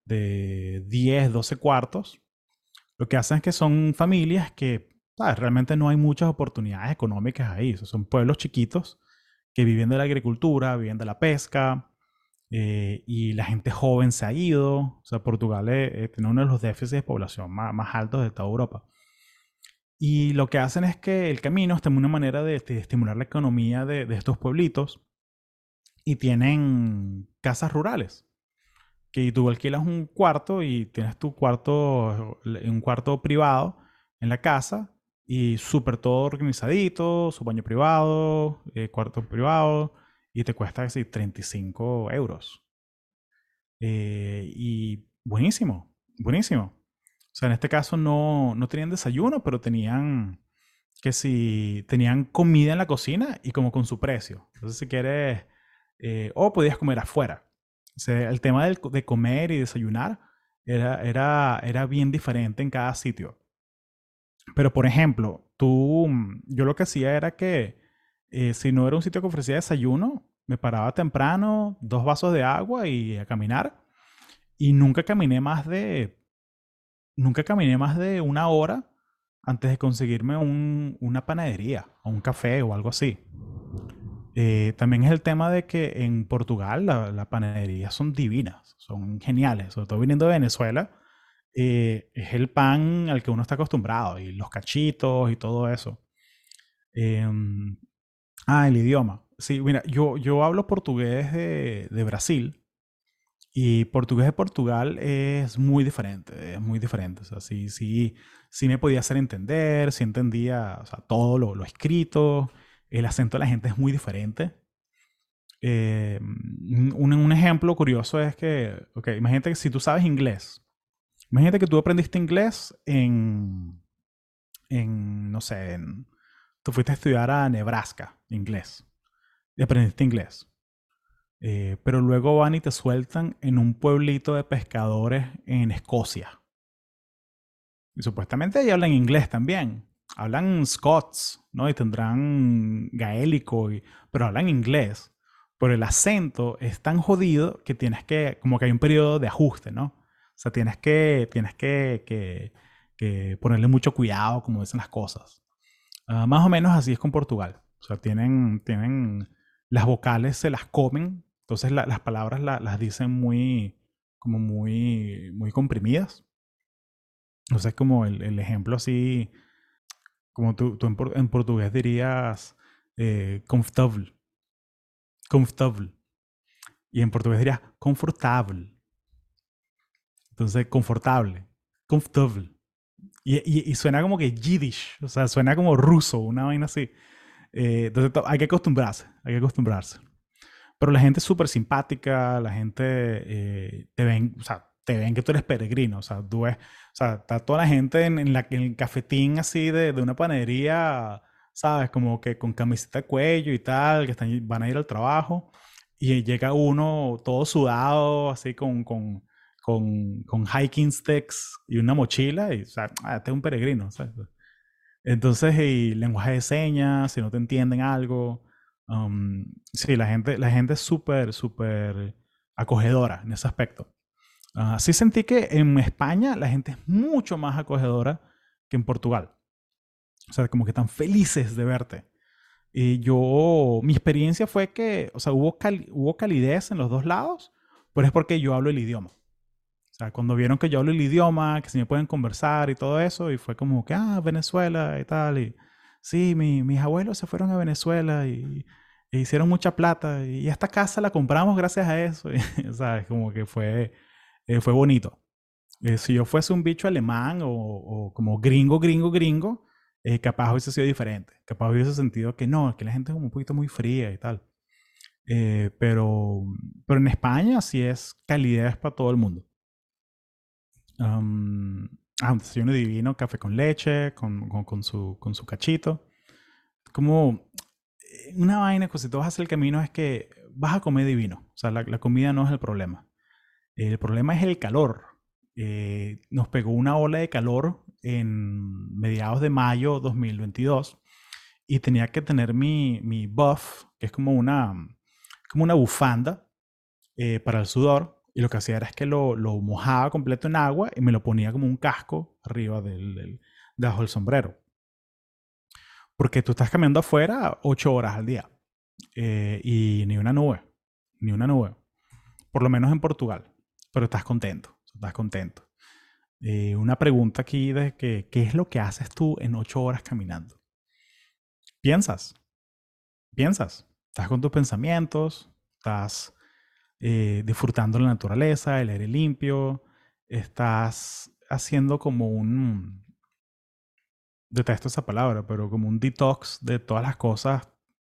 de 10, 12 cuartos. Lo que hacen es que son familias que realmente no hay muchas oportunidades económicas ahí. son pueblos chiquitos que viven de la agricultura, viven de la pesca, eh, y la gente joven se ha ido. O sea, Portugal eh, tiene uno de los déficits de población más, más, altos de toda Europa. Y lo que hacen es que el camino es una manera de, estimular la economía de, de, estos pueblitos. Y tienen casas rurales. Que tú alquilas un cuarto y tienes tu cuarto, un cuarto privado en la casa. Y súper todo organizadito, su baño privado, eh, cuarto privado y te cuesta así 35 euros. Eh, y buenísimo, buenísimo. O sea, en este caso no, no tenían desayuno, pero tenían que si tenían comida en la cocina y como con su precio. Entonces, si quieres, eh, o podías comer afuera. O sea, el tema de comer y desayunar era, era, era bien diferente en cada sitio. Pero, por ejemplo, tú, yo lo que hacía era que eh, si no era un sitio que ofrecía desayuno, me paraba temprano, dos vasos de agua y a caminar. Y nunca caminé más de. Nunca caminé más de una hora antes de conseguirme un, una panadería o un café o algo así. Eh, también es el tema de que en Portugal las la panaderías son divinas, son geniales, sobre todo viniendo de Venezuela. Eh, es el pan al que uno está acostumbrado y los cachitos y todo eso. Em, ah, el idioma. Sí, mira, yo, yo hablo portugués de, de Brasil y portugués de Portugal es muy diferente, es muy diferente. O sea, sí, sí, sí me podía hacer entender, sí entendía o sea, todo lo, lo, escrito, el acento de la gente es muy diferente. Eh, un, un, ejemplo curioso es que, ok, imagínate que si tú sabes inglés, imagínate que tú aprendiste inglés en, en no sé, en, tú fuiste a estudiar a Nebraska, inglés, y aprendiste inglés. Eh, pero luego van y te sueltan en un pueblito de pescadores en Escocia. Y supuestamente ahí hablan inglés también. Hablan scots, ¿no? Y tendrán gaélico, y, pero hablan inglés. Pero el acento es tan jodido que tienes que, como que hay un periodo de ajuste, ¿no? O sea, tienes que, tienes que, que, ponerle mucho cuidado, como dicen las cosas. Uh, más o menos así es con Portugal. O sea, tienen, tienen las vocales se las comen entonces las palabras las dicen muy, como muy, muy comprimidas. Entonces como el, el ejemplo así, como tú, tú en, portugués dirías eh, comfortable. Comfortable. Y en portugués dirías confortable. Entonces, confortable. Comfortable. Y, y, y, suena como que yiddish, o sea, suena como ruso, una vaina así. Eh, entonces hay que acostumbrarse, hay que acostumbrarse. Pero la gente es súper simpática, la gente eh, te ven, o sea, te ven que tú eres peregrino, o sea, tú ves, o sea, está toda la gente en, la, en el cafetín así de, de, una panadería, ¿sabes? Como que con camiseta de cuello y tal, que están, van a ir al trabajo, y llega uno todo sudado, así con, con, con, con hiking sticks y una mochila, y, o sea, ah, este es un peregrino, ¿sabes? Entonces, y lenguaje de señas, si no te entienden algo, Um, sí, la gente, la gente es súper, súper acogedora en ese aspecto. Uh, sí sentí que en España la gente es mucho más acogedora que en Portugal. O sea, como que están felices de verte. Y yo, mi experiencia fue que, o sea, hubo, hubo calidez en los dos lados, pero es porque yo hablo el idioma. Sea, cuando vieron que yo hablo el idioma, que se me pueden conversar y todo eso, y fue como que, ah, Venezuela y tal, y sí, mi, mis abuelos se fueron a Venezuela y, e hicieron mucha plata y esta casa la compramos gracias a eso. ¿Sabes? Como que fue, eh, fue bonito. Eh, si yo fuese un bicho alemán o, o como gringo, gringo, gringo, eh, capaz hubiese sido diferente. Capaz hubiese sentido que no, que la gente es como un poquito muy fría y tal. pero, pero en España sí es calidez para todo el mundo. Um, ah, un desayuno divino, café con leche, con, con, con, su, con su cachito. Como una vaina que si tú vas a hacer el camino es que vas a comer divino. O sea, la, comida no es el problema. El problema es el calor. Eh, nos pegó una ola de calor en mediados de mayo 2022 y tenía que tener mi, mi buff, que es como una, como una bufanda eh, para el sudor. Y lo que hacía era es que lo, lo, mojaba completo en agua y me lo ponía como un casco arriba del, del, debajo del sombrero. Porque tú estás caminando afuera ocho horas al día. Eh, y ni una nube. Ni una nube. Por lo menos en Portugal. Pero estás contento. Estás contento. Eh, una pregunta aquí de que, ¿qué es lo que haces tú en ocho horas caminando? Piensas. Piensas. Estás con tus pensamientos. Estás eh, disfrutando la naturaleza, el aire limpio. Estás haciendo como un, detesto esa palabra, pero como un detox de todas las cosas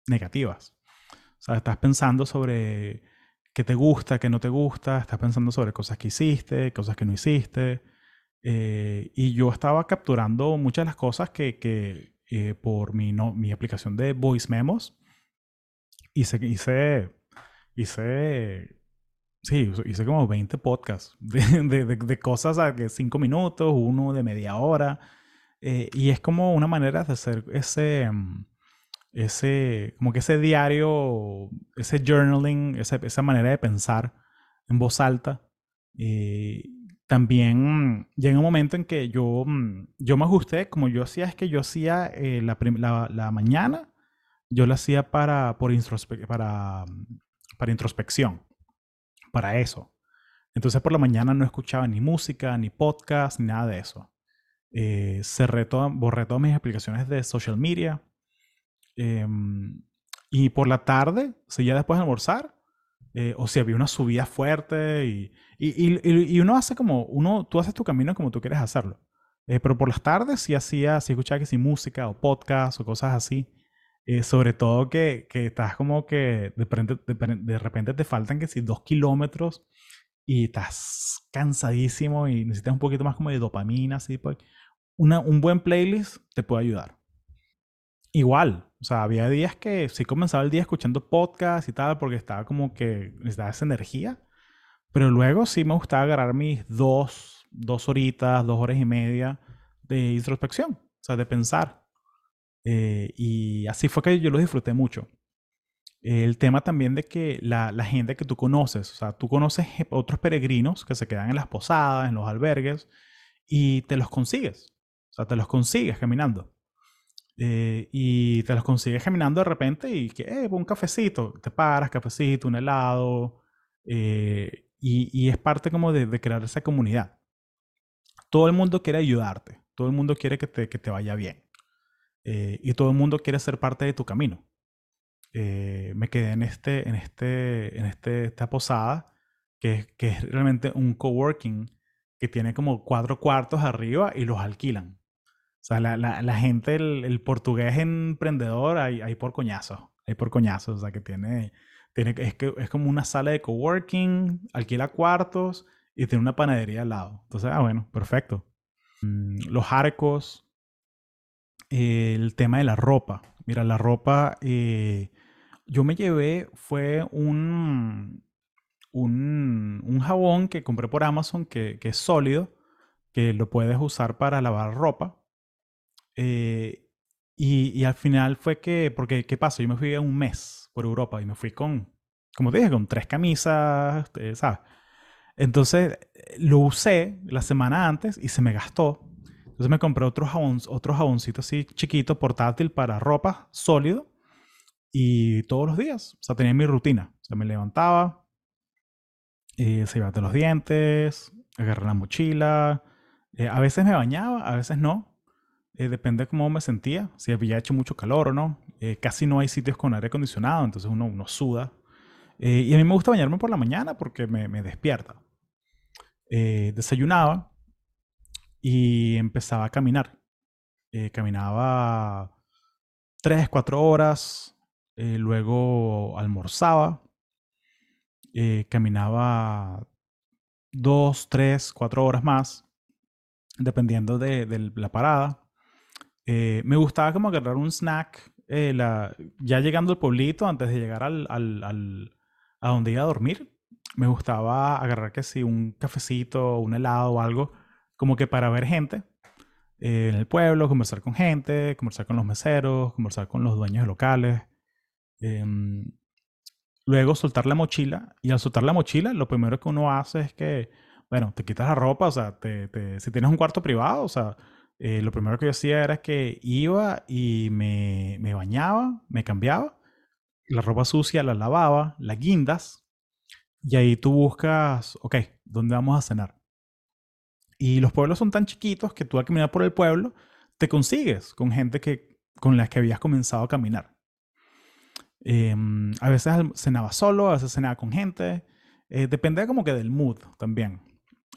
negativas. O sea, estás pensando sobre qué te gusta, qué no te gusta, estás pensando sobre cosas que hiciste, cosas que no hiciste. Eh, y yo estaba capturando muchas de las cosas que, que eh, por mi, no, mi aplicación de Voice Memos hice, hice, hice, sí, hice como 20 podcasts de, de, de cosas de 5 minutos, uno de media hora. Eh, y es como una manera de hacer ese, mm, ese, como que ese diario, ese journaling, esa, esa manera de pensar en voz alta. Eh, también llega un momento en que yo, mm, yo me ajusté, como yo hacía, es que yo hacía eh, la, la, la, mañana, yo lo hacía para, por para, para introspección, para eso. Entonces por la mañana no escuchaba ni música, ni podcast, ni nada de eso. Eh, cerré borré todas mis aplicaciones de social media. Em, y por la tarde, si ya después de almorzar, eh, o si había una subida fuerte y, y, y, uno hace como, uno, tú haces tu camino como tú quieres hacerlo. Eh, pero por las tardes sí hacía, sí escuchaba que sí música o podcast o cosas así. Eh, sobre todo que, que, estás como que de repente, de, repente te faltan que si dos kilómetros y estás cansadísimo y necesitas un poquito más como de dopamina, así pues. Una, un buen playlist te puede ayudar. Igual, o sea, había días que sí comenzaba el día escuchando podcast y tal porque estaba como que necesitaba esa energía. Pero luego sí me gustaba agarrar mis dos, dos horitas, dos horas y media de introspección, o sea, de pensar. Eh, y así fue que yo lo disfruté mucho. El tema también de que la, la, gente que tú conoces, o sea, tú conoces otros peregrinos que se quedan en las posadas, en los albergues, y te los consigues. O sea, te los consigues caminando. Eh, y te los consigues caminando de repente y que, eh, un cafecito, te paras, cafecito, un helado. Eh, y, es parte como de, crear esa comunidad. Todo el mundo quiere ayudarte, todo el mundo quiere que te, que te vaya bien. Eh, y todo el mundo quiere ser parte de tu camino. Eh, me quedé en, este, en, este, en este, esta posada, que, que es realmente un coworking que tiene como cuatro cuartos arriba y los alquilan. O sea, la, la, gente, el, el, portugués emprendedor, hay, hay por coñazo. Hay por coñazo. O sea, que tiene tiene, es, que, es como una sala de coworking, alquila cuartos y tiene una panadería al lado. Entonces, ah, bueno, perfecto. Mm, los arcos, el tema de la ropa. Mira, la ropa, eh, yo me llevé, fue un, un, un, jabón que compré por Amazon que, es sólido, que lo puedes usar para lavar ropa. Eh, y, y, al final fue que, porque, ¿qué pasa? Yo me fui un mes por Europa y me fui con, como te dije, con tres camisas, eh, ¿sabes? Entonces eh, lo usé la semana antes y se me gastó. Entonces me compré otro, jabón, otro jaboncito así chiquito, portátil para ropa, sólido. Y todos los días, o sea, tenía mi rutina. O sea, me levantaba, y se iba los dientes, agarré la mochila. Eh, a veces me bañaba, a veces no. depende de cómo me sentía, si había hecho mucho calor o no. Eh, casi no hay sitios con aire acondicionado, entonces uno, uno suda. Eh, y a mí me gusta bañarme por la mañana porque me, me despierta. Eh, desayunaba y empezaba a caminar. caminaba tres, cuatro horas, luego almorzaba, caminaba dos, tres, cuatro horas más, dependiendo de, la parada. me gustaba como agarrar un snack eh, ya llegando al pueblito, antes de llegar al, a donde iba a dormir, me gustaba agarrar que si un cafecito, un helado o algo, como que para ver gente eh, en el pueblo, conversar con gente, conversar con los meseros, conversar con los dueños locales. Em, luego soltar la mochila. Y al soltar la mochila, lo primero que uno hace es que, bueno, te quitas la ropa, o sea, te, si tienes un cuarto privado, o sea, eh, lo primero que yo hacía era que iba y me, me, bañaba, me cambiaba, la ropa sucia la lavaba, las guindas, y ahí tú buscas, ok, ¿dónde vamos a cenar? Y los pueblos son tan chiquitos que tú al caminar por el pueblo te consigues con gente que, con la que habías comenzado a caminar. Em, a veces cenaba solo, a veces cenaba con gente. Eh, depende como que del mood también.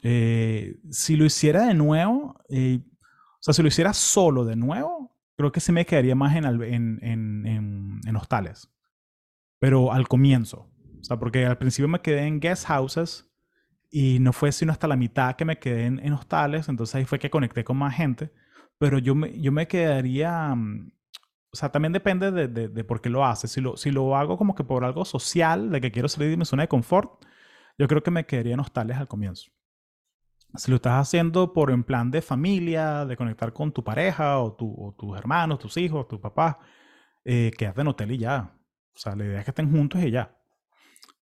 Eh, si lo hiciera de nuevo, o sea, si lo hiciera solo de nuevo, creo que sí me quedaría más en, en, en, en, hostales. Pero al comienzo. O sea, porque al principio me quedé en guest houses y no fue sino hasta la mitad que me quedé en, hostales. Entonces ahí fue que conecté con más gente. Pero yo me, yo me quedaría... Mm, o sea, también depende de, de, por qué lo haces. Si lo, si lo hago como que por algo social, de que quiero salir de mi zona de confort, yo creo que me quedaría en hostales al comienzo si lo estás haciendo por en plan de familia, de conectar con tu pareja o, tu, tus hermanos, tus hijos, tu papá, eh, en hotel y ya. O sea, la idea es que estén juntos y ya.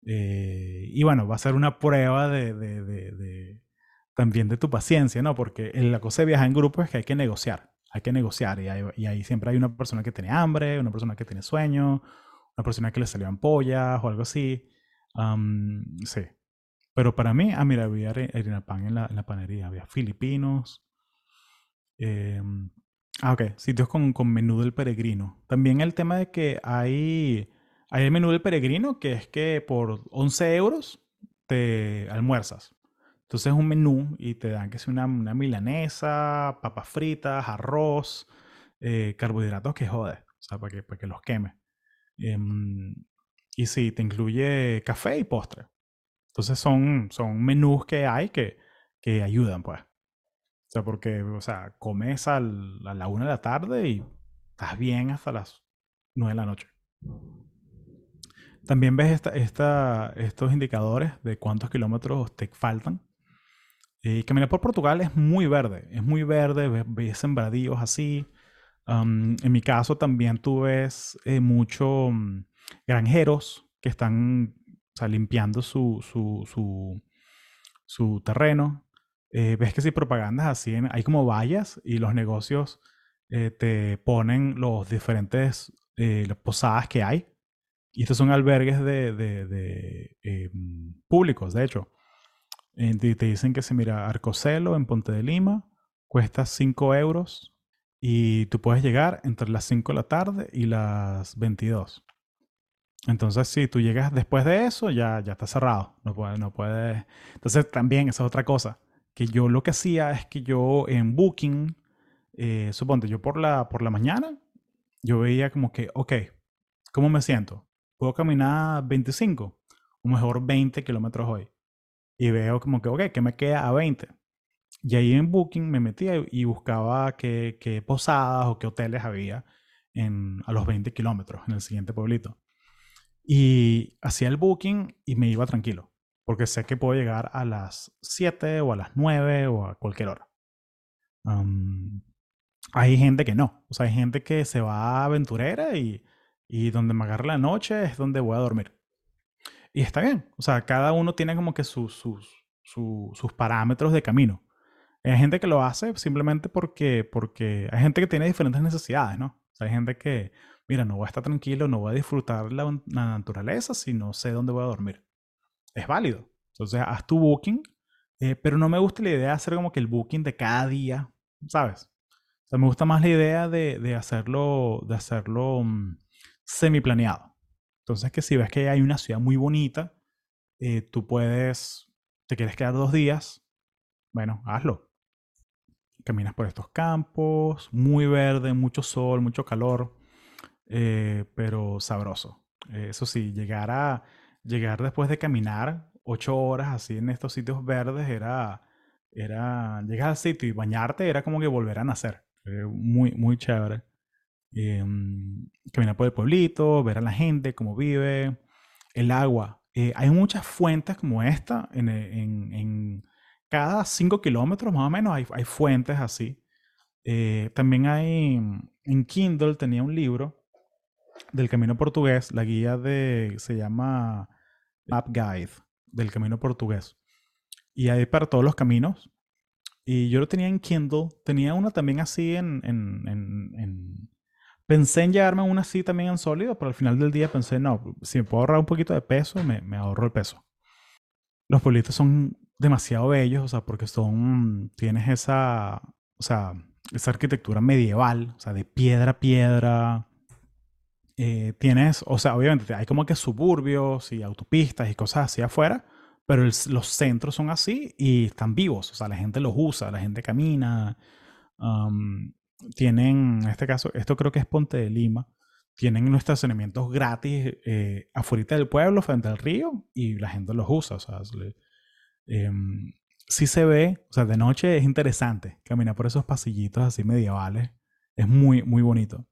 Eh, y bueno, va a ser una prueba de, de, de, también de tu paciencia, ¿no? Porque la cosa de viajar en grupo es que hay que negociar. hay que negociar y, ahí siempre hay una persona que tiene hambre, una persona que tiene sueño, una persona que le salió ampollas o algo así. sí. Pero para mí, ah, mira, había harina pan en la, en la panería, había filipinos. Em, ah, ok, sitios con, con menú del peregrino. También el tema de que hay, hay el menú del peregrino, que es que por 11 euros te almuerzas. Entonces es un menú y te dan que es una, una milanesa, papas fritas, arroz, eh, carbohidratos que jode, o sea, para que, para que los queme. Em, y sí, te incluye café y postre. Entonces son, son menús que hay que, que ayudan, pues. O sea, porque, o sea, comes a la una de la tarde y estás bien hasta las nueve de la noche. También ves esta, esta, estos indicadores de cuántos kilómetros te faltan. Y caminar por Portugal es muy verde, es muy verde, ves, sembradíos así. en mi caso también tú ves eh, mm, granjeros que están limpiando su, su, su, su terreno. Eh, ves que si propagandas así, hay como vallas y los negocios eh, te ponen los diferentes posadas que hay. Y estos son albergues de, de, de públicos, de hecho. Te dicen que se mira Arcocelo en Ponte de Lima cuesta 5 euros y tú puedes llegar entre las 5 de la tarde y las 22. Entonces, si tú llegas después de eso, ya, ya está cerrado. No puedes, no puede. Entonces, también esa es otra cosa. Que yo lo que hacía es que yo en Booking, eh, suponte, yo por la, por la mañana, yo veía como que, ok, ¿cómo me siento? ¿Puedo caminar 25? O mejor 20 kilómetros hoy y veo como que, ok, ¿qué me queda a 20? Y ahí en Booking me metía y buscaba qué, qué posadas o qué hoteles había en, a los 20 kilómetros en el siguiente pueblito. Y hacía el booking y me iba tranquilo, porque sé que puedo llegar a las 7 o a las 9 o a cualquier hora. hay gente que no, o sea, hay gente que se va aventurera y, y donde me agarra la noche es donde voy a dormir. Y está bien. O sea, cada uno tiene como que sus, sus, sus, parámetros de camino. Hay gente que lo hace simplemente porque, porque hay gente que tiene diferentes necesidades, ¿no? Hay gente que, mira, no voy a estar tranquilo, no voy a disfrutar la, la naturaleza si no sé dónde voy a dormir. Es válido. Entonces, haz tu booking, eh, pero no me gusta la idea de hacer como que el booking de cada día, ¿sabes? O sea, me gusta más la idea de, de hacerlo, de hacerlo mm, semi planeado. Entonces, que si ves que hay una ciudad muy bonita, eh, tú puedes, te quieres quedar dos días, bueno, hazlo. Caminas por estos campos, muy verde, mucho sol, mucho calor, eh, pero sabroso. eso sí, llegar a llegar después de caminar ocho horas así en estos sitios verdes era, era llegar al sitio y bañarte era como que volver a nacer. muy, muy chévere. Eh, caminar por el pueblito, ver a la gente, cómo vive, el agua. Eh, hay muchas fuentes como esta en, en, cada 5 kilómetros más o menos hay, fuentes así. Eh, también hay, en Kindle tenía un libro del Camino Portugués, la guía de, se llama Map Guide del Camino Portugués. Y hay para todos los caminos. Y yo lo tenía en Kindle, tenía una también así en, en Pensé en llevarme una así también en sólido, pero al final del día pensé, no, si me puedo ahorrar un poquito de peso, me, me ahorro el peso. Los pueblitos son demasiado bellos, o sea, porque son, tienes esa, o sea, esa arquitectura medieval, o sea, de piedra a piedra. Eh, tienes, o sea, obviamente hay como que suburbios y autopistas y cosas así afuera, pero los centros son así y están vivos, o sea, la gente los usa, la gente camina tienen, en este caso, esto creo que es Ponte de Lima, tienen unos estacionamientos gratis eh, afuera del pueblo, frente al río, y la gente los usa. O sea, em, sí se ve, o sea, de noche es interesante caminar por esos pasillitos así medievales. Es muy, muy bonito.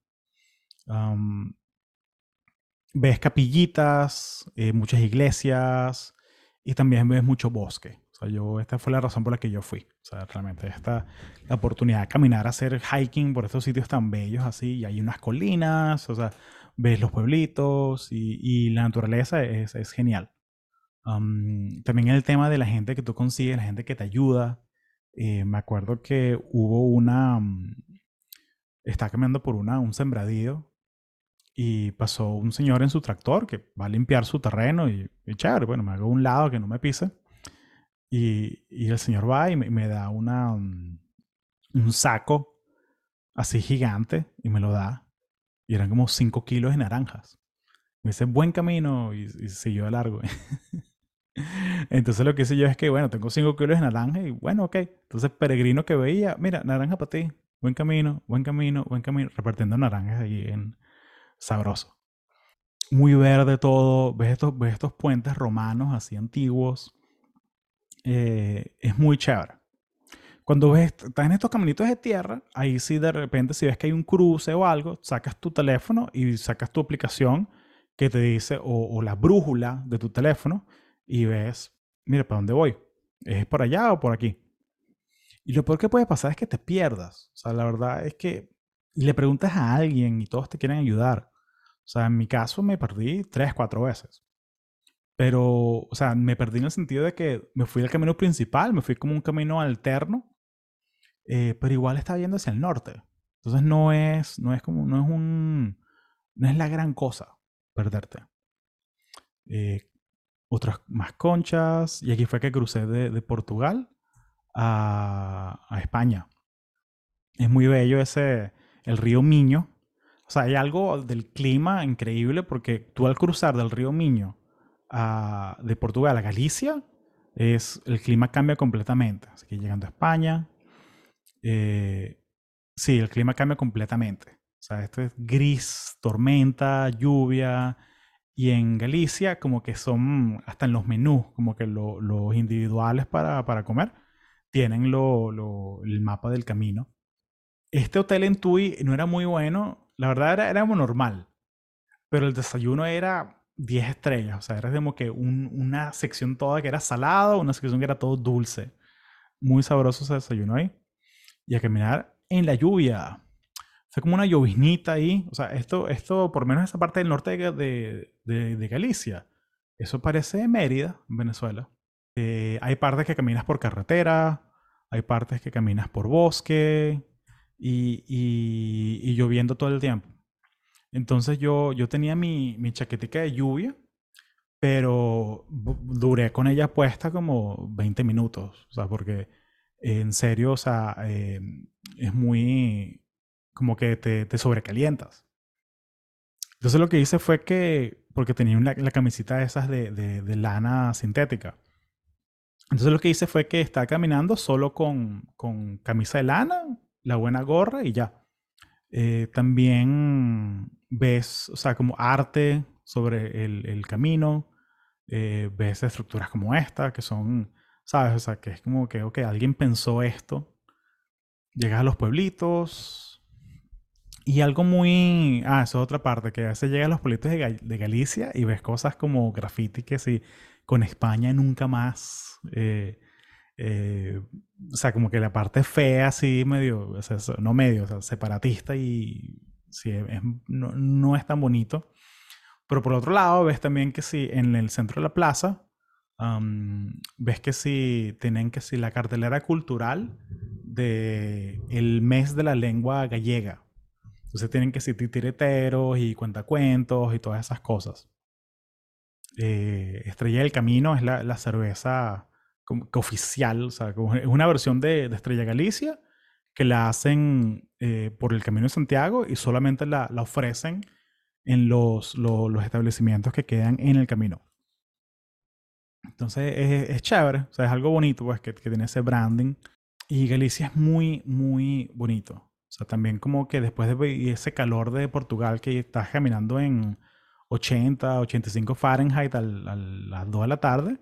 ves capillitas, eh, muchas iglesias y también ves mucho bosque yo, esta fue la razón por la que yo fui. O sea, realmente esta la oportunidad de caminar, hacer hiking por estos sitios tan bellos así, y hay unas colinas, o sea, ves los pueblitos y, y la naturaleza es, es genial. también el tema de la gente que tú consigues, la gente que te ayuda. Eh, me acuerdo que hubo una, estaba caminando por una, un sembradío y pasó un señor en su tractor que va a limpiar su terreno y, y chévere, bueno, me hago un lado que no me pise. Y, y el señor va y me, me da una, un, un saco así gigante y me lo da. Y eran como 5 kilos de naranjas. Me dice, buen camino y, y siguió de largo. Entonces lo que hice yo es que, bueno, tengo 5 kilos de naranja y bueno, ok. Entonces peregrino que veía, mira, naranja para ti, buen camino, buen camino, buen camino, repartiendo naranjas ahí en sabroso. Muy verde todo, ves estos, ves estos puentes romanos así antiguos. Eh, es muy chévere. Cuando ves, estás en estos caminitos de tierra, ahí sí de repente si ves que hay un cruce o algo, sacas tu teléfono y sacas tu aplicación que te dice, o, o la brújula de tu teléfono, y ves, mira, ¿para dónde voy? ¿Es por allá o por aquí? Y lo peor que puede pasar es que te pierdas. O sea, la verdad es que le preguntas a alguien y todos te quieren ayudar. O sea, en mi caso me perdí tres, cuatro veces. Pero, o sea, me perdí en el sentido de que me fui al camino principal, me fui como un camino alterno eh, pero igual está yendo hacia el norte. Entonces no es, no es como, no es un, no es la gran cosa perderte. Eh, otras más conchas, y aquí fue que crucé de, de Portugal a, a, España. Es muy bello ese, el río Miño. O sea, hay algo del clima increíble porque tú al cruzar del río Miño de Portugal a Galicia, es, el clima cambia completamente. Así que llegando a España, eh, sí, el clima cambia completamente. O sea, esto es gris, tormenta, lluvia. Y en Galicia, como que son, hasta en los menús, como que lo, los individuales para, para comer, tienen lo, lo, el mapa del camino. Este hotel en Tui no era muy bueno, la verdad era, era normal, pero el desayuno era 10 estrellas, o sea, era como que un, una sección toda que era salado, una sección que era todo dulce. Muy sabroso ese desayuno ahí y a caminar en la lluvia. Fue como una lloviznita ahí. O sea, esto, esto por menos esa parte del norte de, de, de Galicia, eso parece Mérida, Venezuela. Eh, hay partes que caminas por carretera, hay partes que caminas por bosque y, y, y lloviendo todo el tiempo. Entonces yo, yo tenía mi, mi chaquetica de lluvia, pero duré con ella puesta como 20 minutos, o sea, porque en serio, o sea, eh, es muy como que te, te, sobrecalientas. Entonces lo que hice fue que, porque tenía una, la camisita esas de, de, de, lana sintética. Entonces lo que hice fue que estaba caminando solo con, con camisa de lana, la buena gorra y ya. Eh, también ves, o sea, como arte sobre el, el camino, eh, ves estructuras como esta, que son ¿Sabes? O sea, que es como que, ok, alguien pensó esto. Llegas a los pueblitos. Y algo muy... Ah, eso es otra parte, que a veces llegas a los pueblitos de, Gal de Galicia y ves cosas como graffiti que sí, con España nunca más. Eh, eh, o sea, como que la parte fea, así, medio, o sea, no medio, o sea, separatista y sí, es, no, no, es tan bonito. Pero por otro lado, ves también que sí, en el centro de la plaza ves que si tienen que si la cartelera cultural de el mes de la lengua gallega. Entonces tienen que si titireteros y cuentacuentos y todas esas cosas. Eh, Estrella del Camino es la, la cerveza como, que oficial, o sea, es una versión de, de, Estrella Galicia que la hacen eh, por el Camino de Santiago y solamente la, la ofrecen en los, los, establecimientos que quedan en el camino. Entonces es, es, chévere, o sea, es algo bonito, pues, que, que, tiene ese branding. Y Galicia es muy, muy bonito. O sea, también como que después de ese calor de Portugal que estás caminando en 80, 85 Fahrenheit a las 2 de la tarde,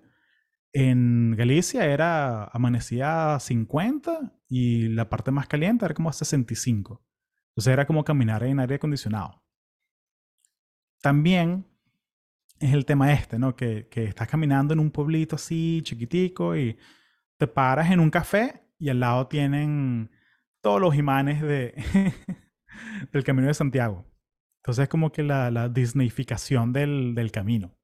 en Galicia era, amanecía a 50 y la parte más caliente era como a 65. Entonces era como caminar en aire acondicionado. También es el tema este, ¿no? Que, que, estás caminando en un pueblito así chiquitico y te paras en un café y al lado tienen todos los imanes de del Camino de Santiago. Entonces es como que la, la disneyficación del, del, camino,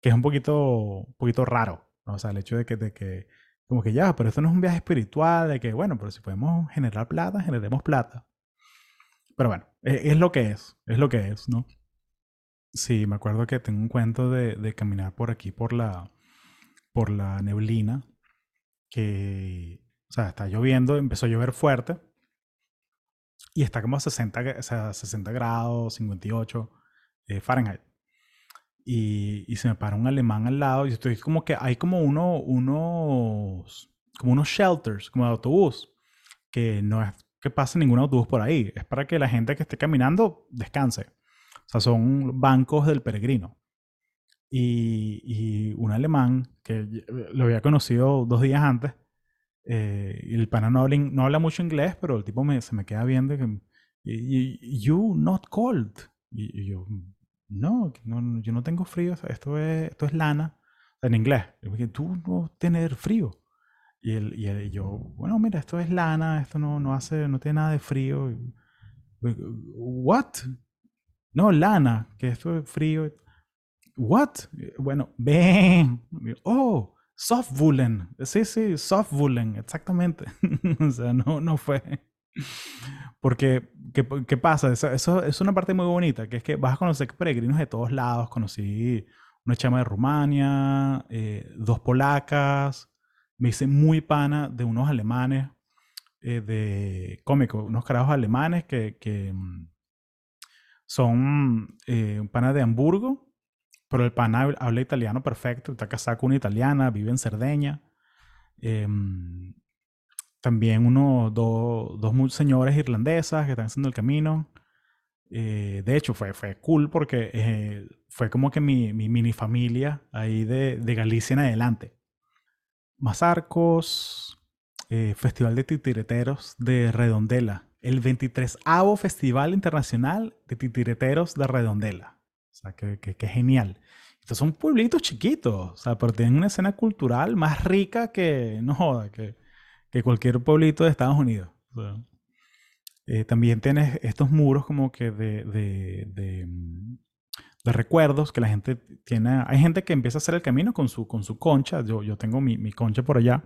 que es un poquito, un poquito raro. O sea, el hecho de que, de que, como que ya, pero esto no es un viaje espiritual, de que, bueno, pero si podemos generar plata, generemos plata. pero bueno, e, es, lo que es, es lo que es, ¿no? Sí, me acuerdo que tengo un cuento de, de caminar por aquí, por la, por la neblina, que, o sea, está lloviendo, empezó a llover fuerte, y está como a 60, o sea, 60 grados, 58 eh, Fahrenheit. Y, y, se me para un alemán al lado y estoy como que hay como uno, unos, como unos shelters, como de autobús, que no es que pase ningún autobús por ahí, es para que la gente que esté caminando descanse. O sea, son bancos del peregrino. Y, y un alemán que lo había conocido dos días antes, eh, y el pana no habla, no habla, mucho inglés, pero el tipo me, se me queda viendo que, you not cold. Y, yo, no, no, yo no tengo frío, esto es, esto es lana, en inglés. Tú no tienes frío. Y, él, y, yo, bueno, mira, esto es lana, esto no, no hace, no tiene nada de frío. What? No, lana, que esto es frío. What? Bueno, ven. Oh, soft woolen. Sí, sí, soft woolen, exactamente. o sea, no, no fue. Porque, ¿qué, qué pasa? Eso, eso, es una parte muy bonita, que es que vas a conocer peregrinos de todos lados. Conocí una chama de Rumania, eh, dos polacas, me hice muy pana de unos alemanes, eh, de cómico, unos carajos alemanes que, que mm, son eh, un pana de Hamburgo, pero el pana habla italiano perfecto, está casado con una italiana, vive en Cerdeña. Em, también uno, dos señores irlandesas que están haciendo el camino. Eh, de hecho, fue, fue cool porque eh, fue como que mi, mi, mini familia ahí de, de, Galicia en adelante. Más arcos, eh, Festival de Titireteros de Redondela, el 23avo Festival Internacional de Titireteros de Redondela. O sea, que, que, genial. Estos son pueblitos chiquitos, o sea, pero tienen una escena cultural más rica que, no joda, que, que cualquier pueblito de Estados Unidos. Eh, también tienes estos muros como que de, de, de, de, recuerdos que la gente tiene. Hay gente que empieza a hacer el camino con su, con su concha. Yo, yo tengo mi, mi concha por allá.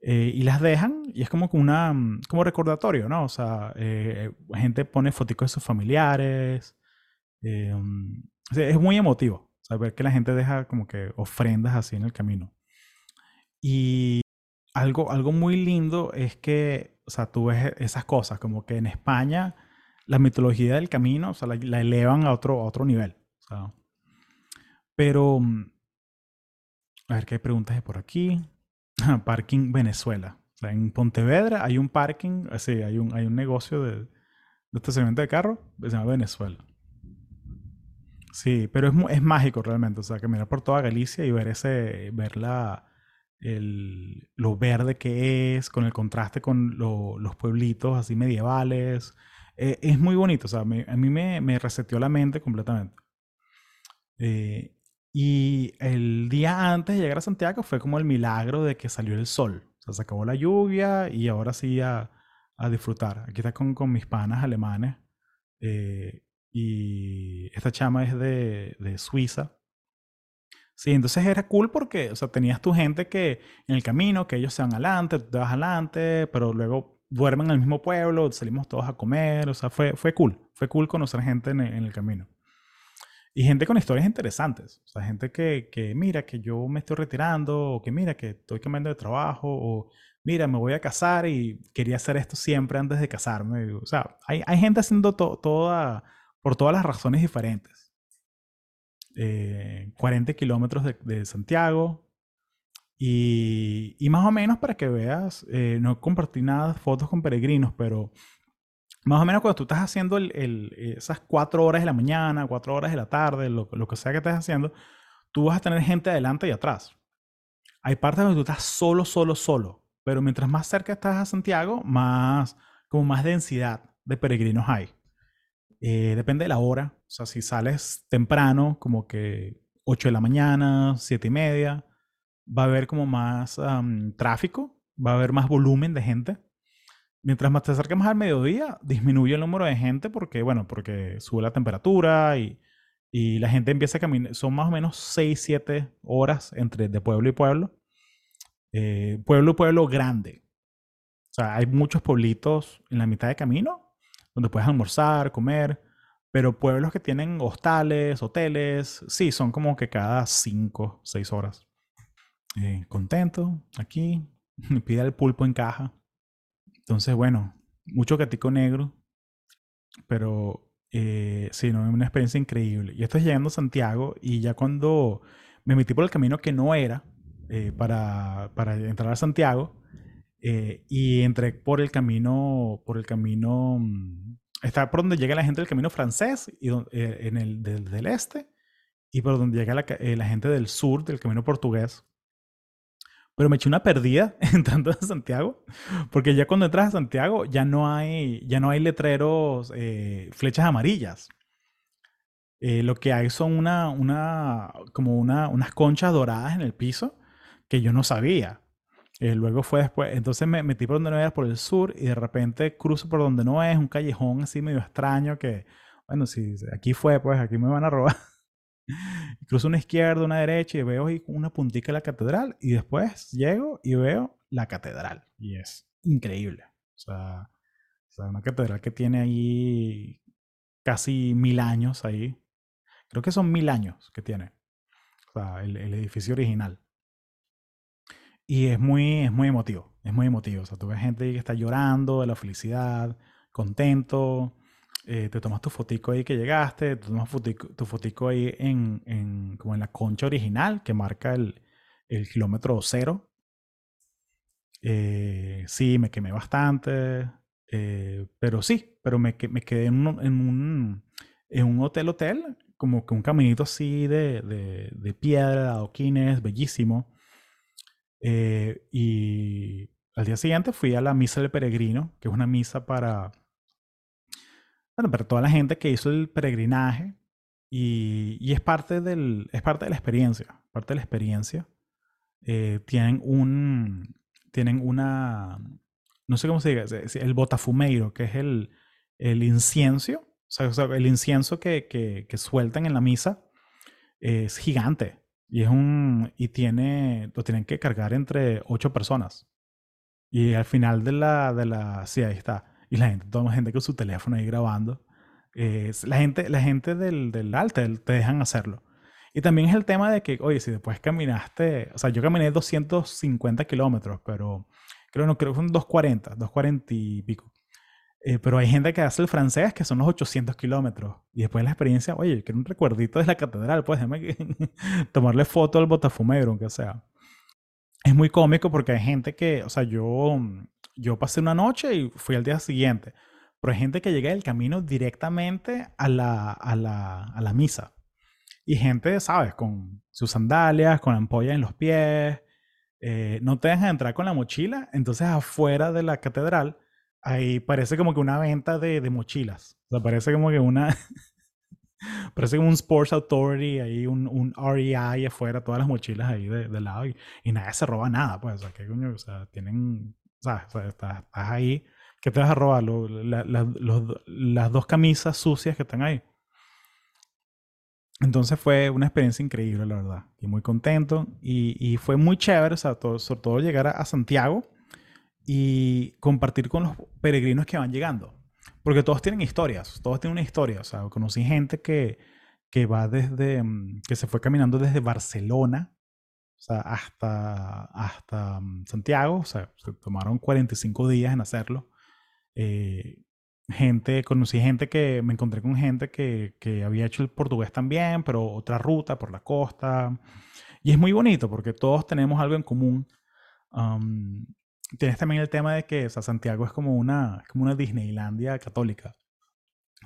Eh, y las dejan y es como una como recordatorio, ¿no? O sea, eh, gente pone fotos de sus familiares. Mm, es muy emotivo saber que la gente deja como que ofrendas así en el camino. Y algo, algo muy lindo es que, o sea, tú ves esas cosas, como que en España la mitología del camino, o sea, la, elevan a otro, a otro nivel. O sea, pero, a ver qué preguntas hay por aquí. parking Venezuela. O sea, en Pontevedra hay un parking, sí, hay un, hay un negocio de, de estacionamiento de carro que se llama Venezuela. Sí, pero es, es mágico realmente. O sea, que mirar por toda Galicia y ver ese, ver la, el, lo verde que es, con el contraste con los pueblitos así medievales. Eh, es muy bonito, o sea, a mí me, me reseteó la mente completamente. Eh, y el día antes de llegar a Santiago fue como el milagro de que salió el sol. O sea, se acabó la lluvia y ahora sí a, a disfrutar. Aquí está con, con mis panas alemanes. Eh, y esta chama es de, de Suiza. Sí, entonces era cool porque, o sea, tenías tu gente que en el camino, que ellos se van adelante, tú te vas adelante, pero luego duermen en el mismo pueblo, salimos todos a comer, o sea, fue, fue cool, fue cool conocer gente en el, camino. Y gente con historias interesantes, o sea, gente que, que, mira, que yo me estoy retirando, o que mira, que estoy cambiando de trabajo, o mira, me voy a casar y quería hacer esto siempre antes de casarme. O sea, hay, hay gente haciendo toda, por todas las razones diferentes. 40 eh, kilómetros de, Santiago. Y, más o menos para que veas, eh, no compartí nada fotos con peregrinos, pero más o menos cuando tú estás haciendo esas cuatro horas de la mañana, cuatro horas de la tarde, lo, que sea que estés haciendo, tú vas a tener gente adelante y atrás. Hay partes donde tú estás solo, solo, solo. Pero mientras más cerca estás a Santiago, más, como más densidad de peregrinos hay. Eh, depende de la hora. O sea, si sales temprano, como que 8 de la mañana, 7 y media, va a haber como más tráfico, va a haber más volumen de gente. Mientras más te más al mediodía, disminuye el número de gente porque, bueno, porque sube la temperatura y, y la gente empieza a caminar. Son más o menos 6, 7 horas entre de pueblo y pueblo. Eh, pueblo y pueblo grande. O sea, hay muchos pueblitos en la mitad de camino donde puedes almorzar, comer, pero pueblos que tienen hostales, hoteles, sí, son como que cada 5, 6 horas. Eh, contento, aquí, me pide el pulpo en caja. Entonces, bueno, mucho catico negro, pero eh, sí, no, una experiencia increíble. Y esto es llegando a Santiago y ya cuando me metí por el camino que no era eh, para, para, entrar a Santiago eh, y entré por el camino, por el camino, mm, está por donde llega la gente del camino francés y eh, en el del, este y por donde llega la, eh, la gente del sur del camino portugués. Pero me eché una perdida entrando a Santiago, porque ya cuando entras a Santiago ya no hay, ya no hay letreros, flechas amarillas. Lo que hay son una, una, como una, unas conchas doradas en el piso que yo no sabía. Eh, luego fue después, entonces me metí por donde no era, por el sur, y de repente cruzo por donde no es, un callejón así medio extraño que, bueno, si aquí fue, pues aquí me van a robar. Cruzo una izquierda, una derecha y veo una puntica de la catedral y después llego y veo la catedral y es increíble. O sea, una catedral que tiene ahí casi mil años ahí. Creo que son mil años que tiene. O sea, el, el edificio original. Y es muy, es muy emotivo, es muy emotivo. O sea, tú ves gente que está llorando de la felicidad, contento, eh, te tomas tu fotico ahí que llegaste, te tomas tu fotico ahí en, en, como en la concha original que marca el, el kilómetro cero. Eh, sí, me quemé bastante, eh, pero sí, pero me, me quedé en un, en un, en un hotel hotel, como que un caminito así de, de, de piedra, adoquines, bellísimo. Y al día siguiente fui a la misa del peregrino, que es una misa para bueno, pero toda la gente que hizo el peregrinaje y, y es, parte del, es parte de la experiencia, parte de la experiencia. Eh, tienen un, tienen una, no sé cómo se diga, el botafumeiro, que es el, el incienso, o sea, el incienso que, que, que, sueltan en la misa es gigante y es un, y tiene, lo tienen que cargar entre ocho personas. Y al final de la, de la, sí, ahí está y la gente, toda la gente con su teléfono ahí grabando. Eh, la gente, la gente del, del Alter te dejan hacerlo. Y también es el tema de que, oye, si después caminaste, o sea, yo caminé 250 kilómetros, pero creo, no, creo que son 240, 240 y pico. Eh, pero hay gente que hace el francés, que son los 800 kilómetros. Y después la experiencia, oye, quiero un recuerdito de la catedral, pues déjame tomarle foto al botafumero, aunque sea. Es muy cómico porque hay gente que, o sea, yo, yo pasé una noche y fui al día siguiente. Pero hay gente que llega del camino directamente a la, a la, a la misa. Y gente, ¿sabes? Con sus sandalias, con ampollas en los pies. Eh, no te dejan entrar con la mochila. Entonces, afuera de la catedral, ahí parece como que una venta de, de mochilas. O sea, parece como que una. parece como un Sports Authority, ahí un, un REI afuera, todas las mochilas ahí de, de lado. Y, y, nadie se roba nada, pues. O sea, ¿qué coño? O sea, tienen ¿sabes? estás, ahí, ¿qué te vas a robar? las dos camisas sucias que están ahí. Entonces fue una experiencia increíble, la verdad. Y muy contento. Y, fue muy chévere, o sea, sobre todo llegar a, Santiago y compartir con los peregrinos que van llegando. Porque todos tienen historias, todos tienen una historia. O sea, conocí gente que, que va desde, mm, que se fue caminando desde Barcelona o sea, hasta, hasta mm, Santiago, o sea, se tomaron 45 días en hacerlo. Eh, gente, conocí gente que, me encontré con gente que, que, había hecho el portugués también, pero otra ruta por la costa. Y es muy bonito porque todos tenemos algo en común. Tienes también el tema de que o sea, Santiago es como una, como una Disneylandia católica.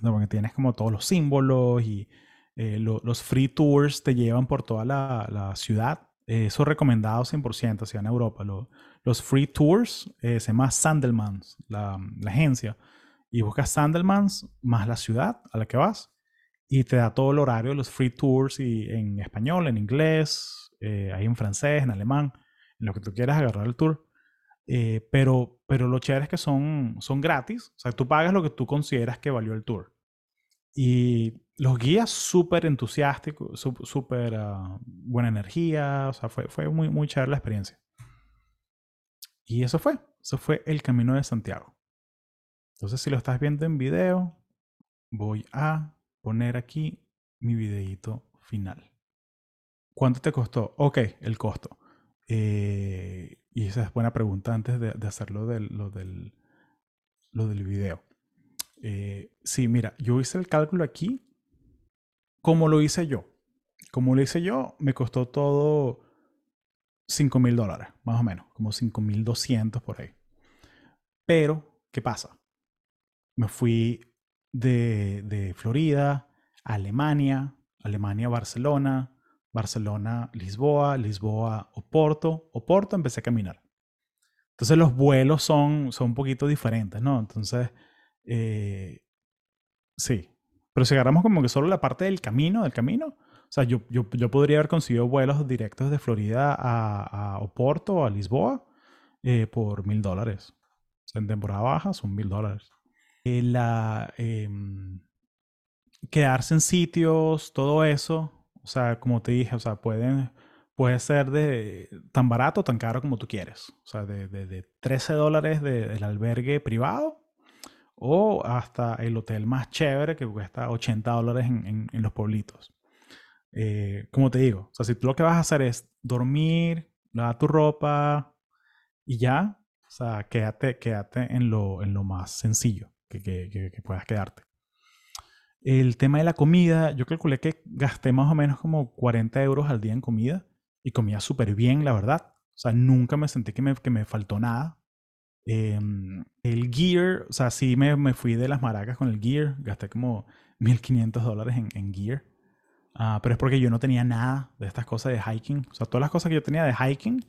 Porque tienes como todos los símbolos y eh, los free tours te llevan por toda la, la ciudad eso es recomendado 100% hacia en Europa. los free tours eh, se llama Sandelmans, la, la, agencia. Y buscas Sandelmans más la ciudad a la que vas. Y te da todo el horario de los free tours y en español, en inglés, eh, ahí en francés, en alemán, en lo que tú quieras agarrar el tour. Eh, pero, pero lo chévere es que son, son gratis. O sea, tú pagas lo que tú consideras que valió el tour. Y los guías súper entusiásticos, súper uh, buena energía, o sea, fue, fue muy, muy chévere la experiencia. Y eso fue, eso fue el Camino de Santiago. Entonces, si lo estás viendo en video, voy a poner aquí mi videito final. ¿Cuánto te costó? Ok, el costo. Eh, y esa es buena pregunta antes de, de hacer lo del, lo del, lo del video. Eh, sí, mira, yo hice el cálculo aquí como lo hice yo. Como lo hice yo, me costó todo 5 mil dólares, más o menos, como 5 mil 200 por ahí. Pero, ¿qué pasa? Me fui de, de Florida a Alemania, Alemania, Barcelona, Barcelona, Lisboa, Lisboa, Oporto, Oporto, empecé a caminar. Entonces los vuelos son, son un poquito diferentes, ¿no? Entonces, eh, sí. Pero si agarramos como que solo la parte del camino, del camino, o sea, yo, yo, yo podría haber conseguido vuelos directos de Florida a, a Oporto a Lisboa eh, por mil dólares. O sea, en temporada baja son mil dólares. Eh, la, em, quedarse en sitios, todo eso, o sea, como te dije, o sea, pueden, puede ser de tan barato o tan caro como tú quieres. O sea, de, de, 13 dólares del albergue privado o hasta el hotel más chévere que cuesta 80 dólares en, en, los pueblitos. Eh, como te digo, o sea, si tú lo que vas a hacer es dormir, lavar tu ropa y ya, o sea, quédate, quédate en, lo, en lo más sencillo que, que, que puedas quedarte. El tema de la comida, yo calculé que gasté más o menos como 40 euros al día en comida y comía súper bien, la verdad. O sea, nunca me sentí que me, que me faltó nada. Em, el gear, o sea, sí me, me, fui de las maracas con el gear. Gasté como 1500 dólares en, en gear. Uh, pero es porque yo no tenía nada de estas cosas de hiking. O sea, todas las cosas que yo tenía de hiking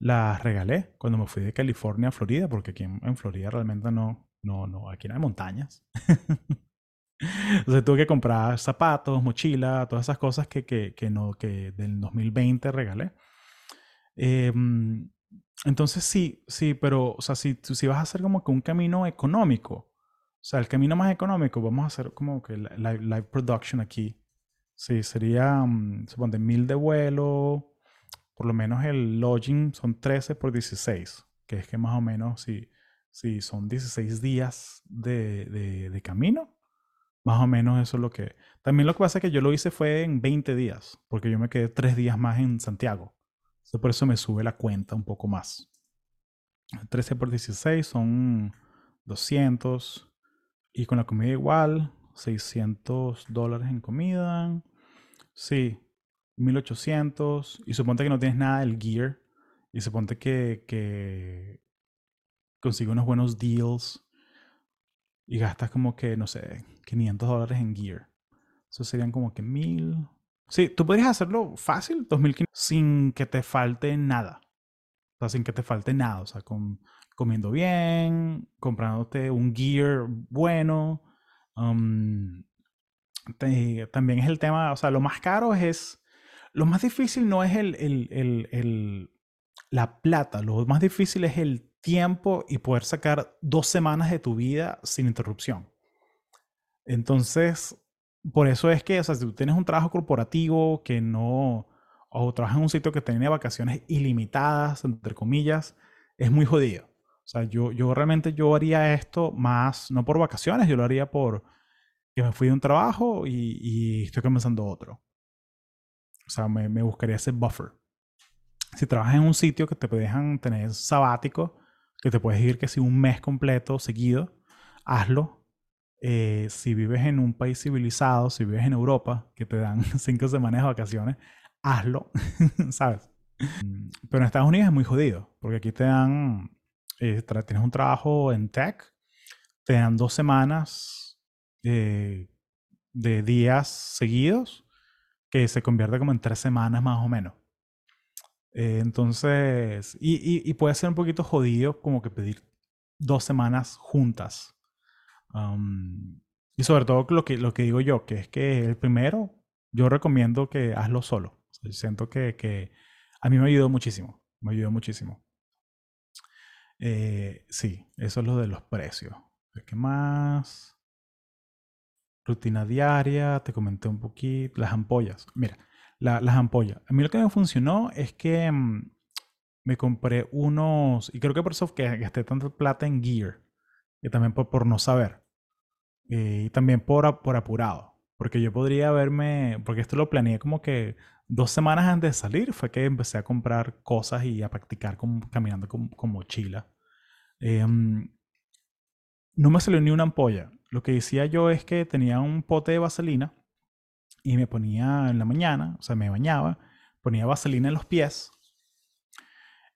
las regalé cuando me fui de California a Florida, porque aquí en, en Florida realmente no, no, no, aquí no hay montañas. Entonces tuve que comprar zapatos, mochila, todas esas cosas que, que, que no, que del 2020 regalé. Em, entonces sí, sí, pero, o sea, si, si vas a hacer como que un camino económico, o sea, el camino más económico, vamos a hacer como que live, live production aquí. Sí, sería, um, suponte, mil de vuelo, por lo menos el lodging son 13 por 16, que es que más o menos si, si son 16 días de, de, de camino, más o menos eso es lo que... También lo que pasa es que yo lo hice fue en 20 días, porque yo me quedé 3 días más en Santiago. Entonces por eso me sube la cuenta un poco más. 13 por 16 son 200. Y con la comida igual, 600 dólares en comida. Sí, 1800. Y suponte que no tienes nada del gear. Y suponte que, que consigue unos buenos deals y gastas como que, no sé, 500 dólares en gear. Eso serían como que 1000. Sí, tú podrías hacerlo fácil, 2500, sin que te falte nada. O sea, sin que te falte nada. O sea, con, comiendo bien, comprándote un gear bueno. Um, también es el tema, o sea, lo más caro es, lo más difícil no es el, el, el, el, la plata, lo más difícil es el tiempo y poder sacar dos semanas de tu vida sin interrupción. Entonces, por eso es que, o sea, si tú tienes un trabajo corporativo que no, o trabajas en un sitio que tiene vacaciones ilimitadas, entre comillas, es muy jodido. O sea, yo, yo realmente yo haría esto más, no por vacaciones, yo lo haría por que me fui de un trabajo y, y estoy comenzando otro. O sea, me, me, buscaría ese buffer. Si trabajas en un sitio que te dejan tener sabático, que te puedes ir que si un mes completo seguido, hazlo. Eh, si vives en un país civilizado, si vives en Europa, que te dan cinco semanas de vacaciones, hazlo, ¿sabes? Mm, pero en Estados Unidos es muy jodido, porque aquí te dan, eh, tienes un trabajo en tech, te dan dos semanas eh, de días seguidos, que se convierte como en tres semanas más o menos. Eh, entonces, y, y, puede ser un poquito jodido como que pedir dos semanas juntas. y sobre todo lo que, lo que digo yo, que es que el primero, yo recomiendo que hazlo solo. siento que, que, a mí me ayudó muchísimo, me ayudó muchísimo. Eh, sí, eso es lo de los precios. ¿Qué más? Rutina diaria, te comenté un poquito. Las ampollas. Mira, las ampollas. A mí lo que me funcionó es que mm, me compré unos, y creo que por eso que gasté tanta plata en gear. y también por, por no saber. Eh, y también por, por apurado. Porque yo podría haberme, porque esto lo planeé como que dos semanas antes de salir, fue que empecé a comprar cosas y a practicar caminando con, mochila. Em, no me salió ni una ampolla. Lo que decía yo es que tenía un pote de vaselina y me ponía en la mañana, o sea, me bañaba, ponía vaselina en los pies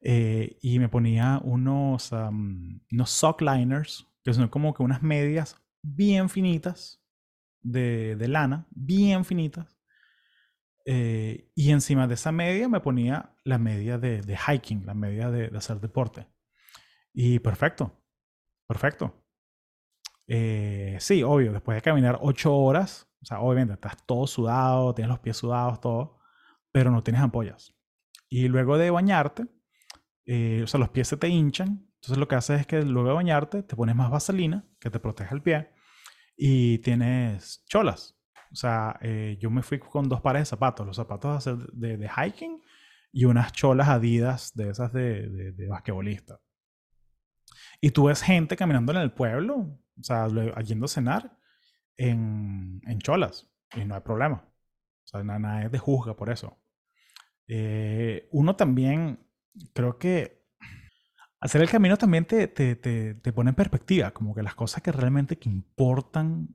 eh, y me ponía unos, unos sock liners, que son como que unas medias bien finitas de, lana, bien finitas. Eh, y encima de esa media me ponía la media de, hiking, la media de, hacer deporte. Y perfecto, perfecto. Eh, sí, obvio, después de caminar ocho horas, o sea, obviamente estás todo sudado, tienes los pies sudados, todo, pero no tienes ampollas. Y luego de bañarte, eh, o sea, los pies se te hinchan, entonces lo que haces es que luego de bañarte te pones más vaselina que te protege el pie y tienes cholas. O sea, eh, yo me fui con dos pares de zapatos, los zapatos de, de, hiking y unas cholas adidas de esas de, de, basquetbolista. Y tú ves gente caminando en el pueblo, o sea, yendo a cenar en, en cholas y no hay problema. O sea, nada, es de juzga por eso. Eh, uno también, creo que hacer el camino también te, te, te, pone en perspectiva, como que las cosas que realmente que importan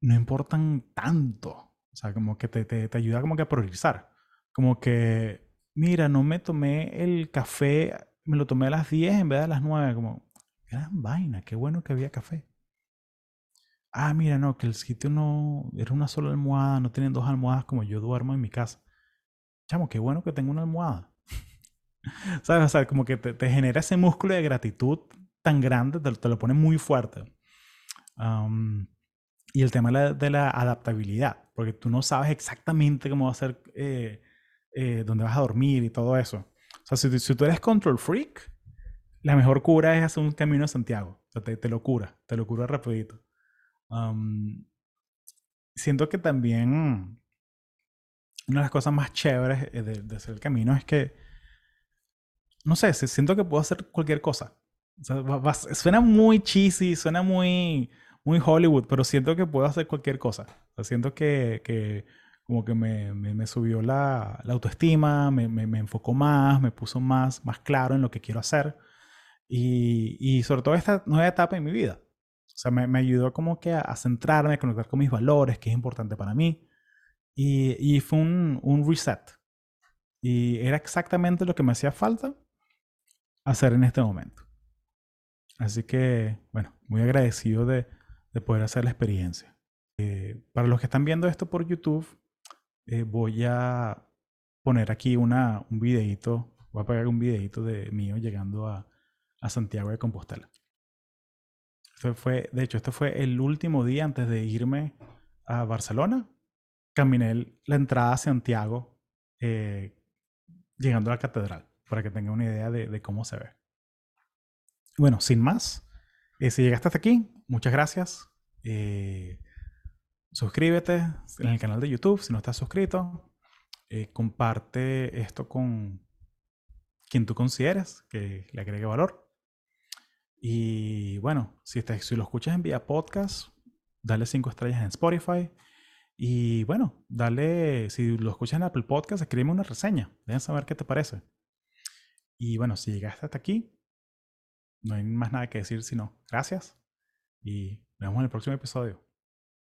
no importan tanto. O sea, como que te, te, ayuda como que a priorizar. Como que, mira, no me tomé el café, me lo tomé a las 10 en vez de a las 9. Como, gran vaina, qué bueno que había café. Ah, mira, no, que el sitio no, era una sola almohada, no tienen dos almohadas como yo duermo en mi casa. Chamo, qué bueno que tengo una almohada. ¿Sabes? O sea, como que te, genera ese músculo de gratitud tan grande, te, lo pone muy fuerte. y el tema de la, adaptabilidad, porque tú no sabes exactamente cómo va a ser, eh, eh, dónde vas a dormir y todo eso. O sea, si, tú eres control freak, la mejor cura es hacer un camino a Santiago. O sea, te, lo cura, te lo cura rapidito. Siento que también una de las cosas más chéveres eh, de, hacer el camino es que no sé, siento que puedo hacer cualquier cosa. suena muy cheesy, suena muy, muy Hollywood, pero siento que puedo hacer cualquier cosa. siento que, como que me, subió la, autoestima, me, enfocó más, me puso más, más claro en lo que quiero hacer. Y, sobre todo esta nueva etapa en mi vida. O sea, me, ayudó como que a, centrarme, a conectar con mis valores, que es importante para mí. Y, fue un, un reset. Y era exactamente lo que me hacía falta hacer en este momento. Así que, bueno, muy agradecido de, poder hacer la experiencia. Eh, para los que están viendo esto por YouTube, eh, voy a poner aquí una, un videito, voy a pegar un videito de mío llegando a, a Santiago de Compostela. Fue, de hecho, este fue el último día antes de irme a Barcelona. Caminé la entrada a Santiago eh, llegando a la catedral para que tenga una idea de, cómo se ve. Bueno, sin más, eh, si llegaste hasta aquí, muchas gracias. Eh, suscríbete en el canal de YouTube si no estás suscrito. Comparte esto con quien tú consideres que le agregue valor. Y bueno, si, si lo escuchas en vía podcast, dale cinco estrellas en Spotify. Y bueno, dale, si lo escuchas en Apple Podcast, escríbeme una reseña. Dejen saber qué te parece. Y bueno, si llegaste hasta aquí, no hay más nada que decir sino gracias y nos vemos en el próximo episodio.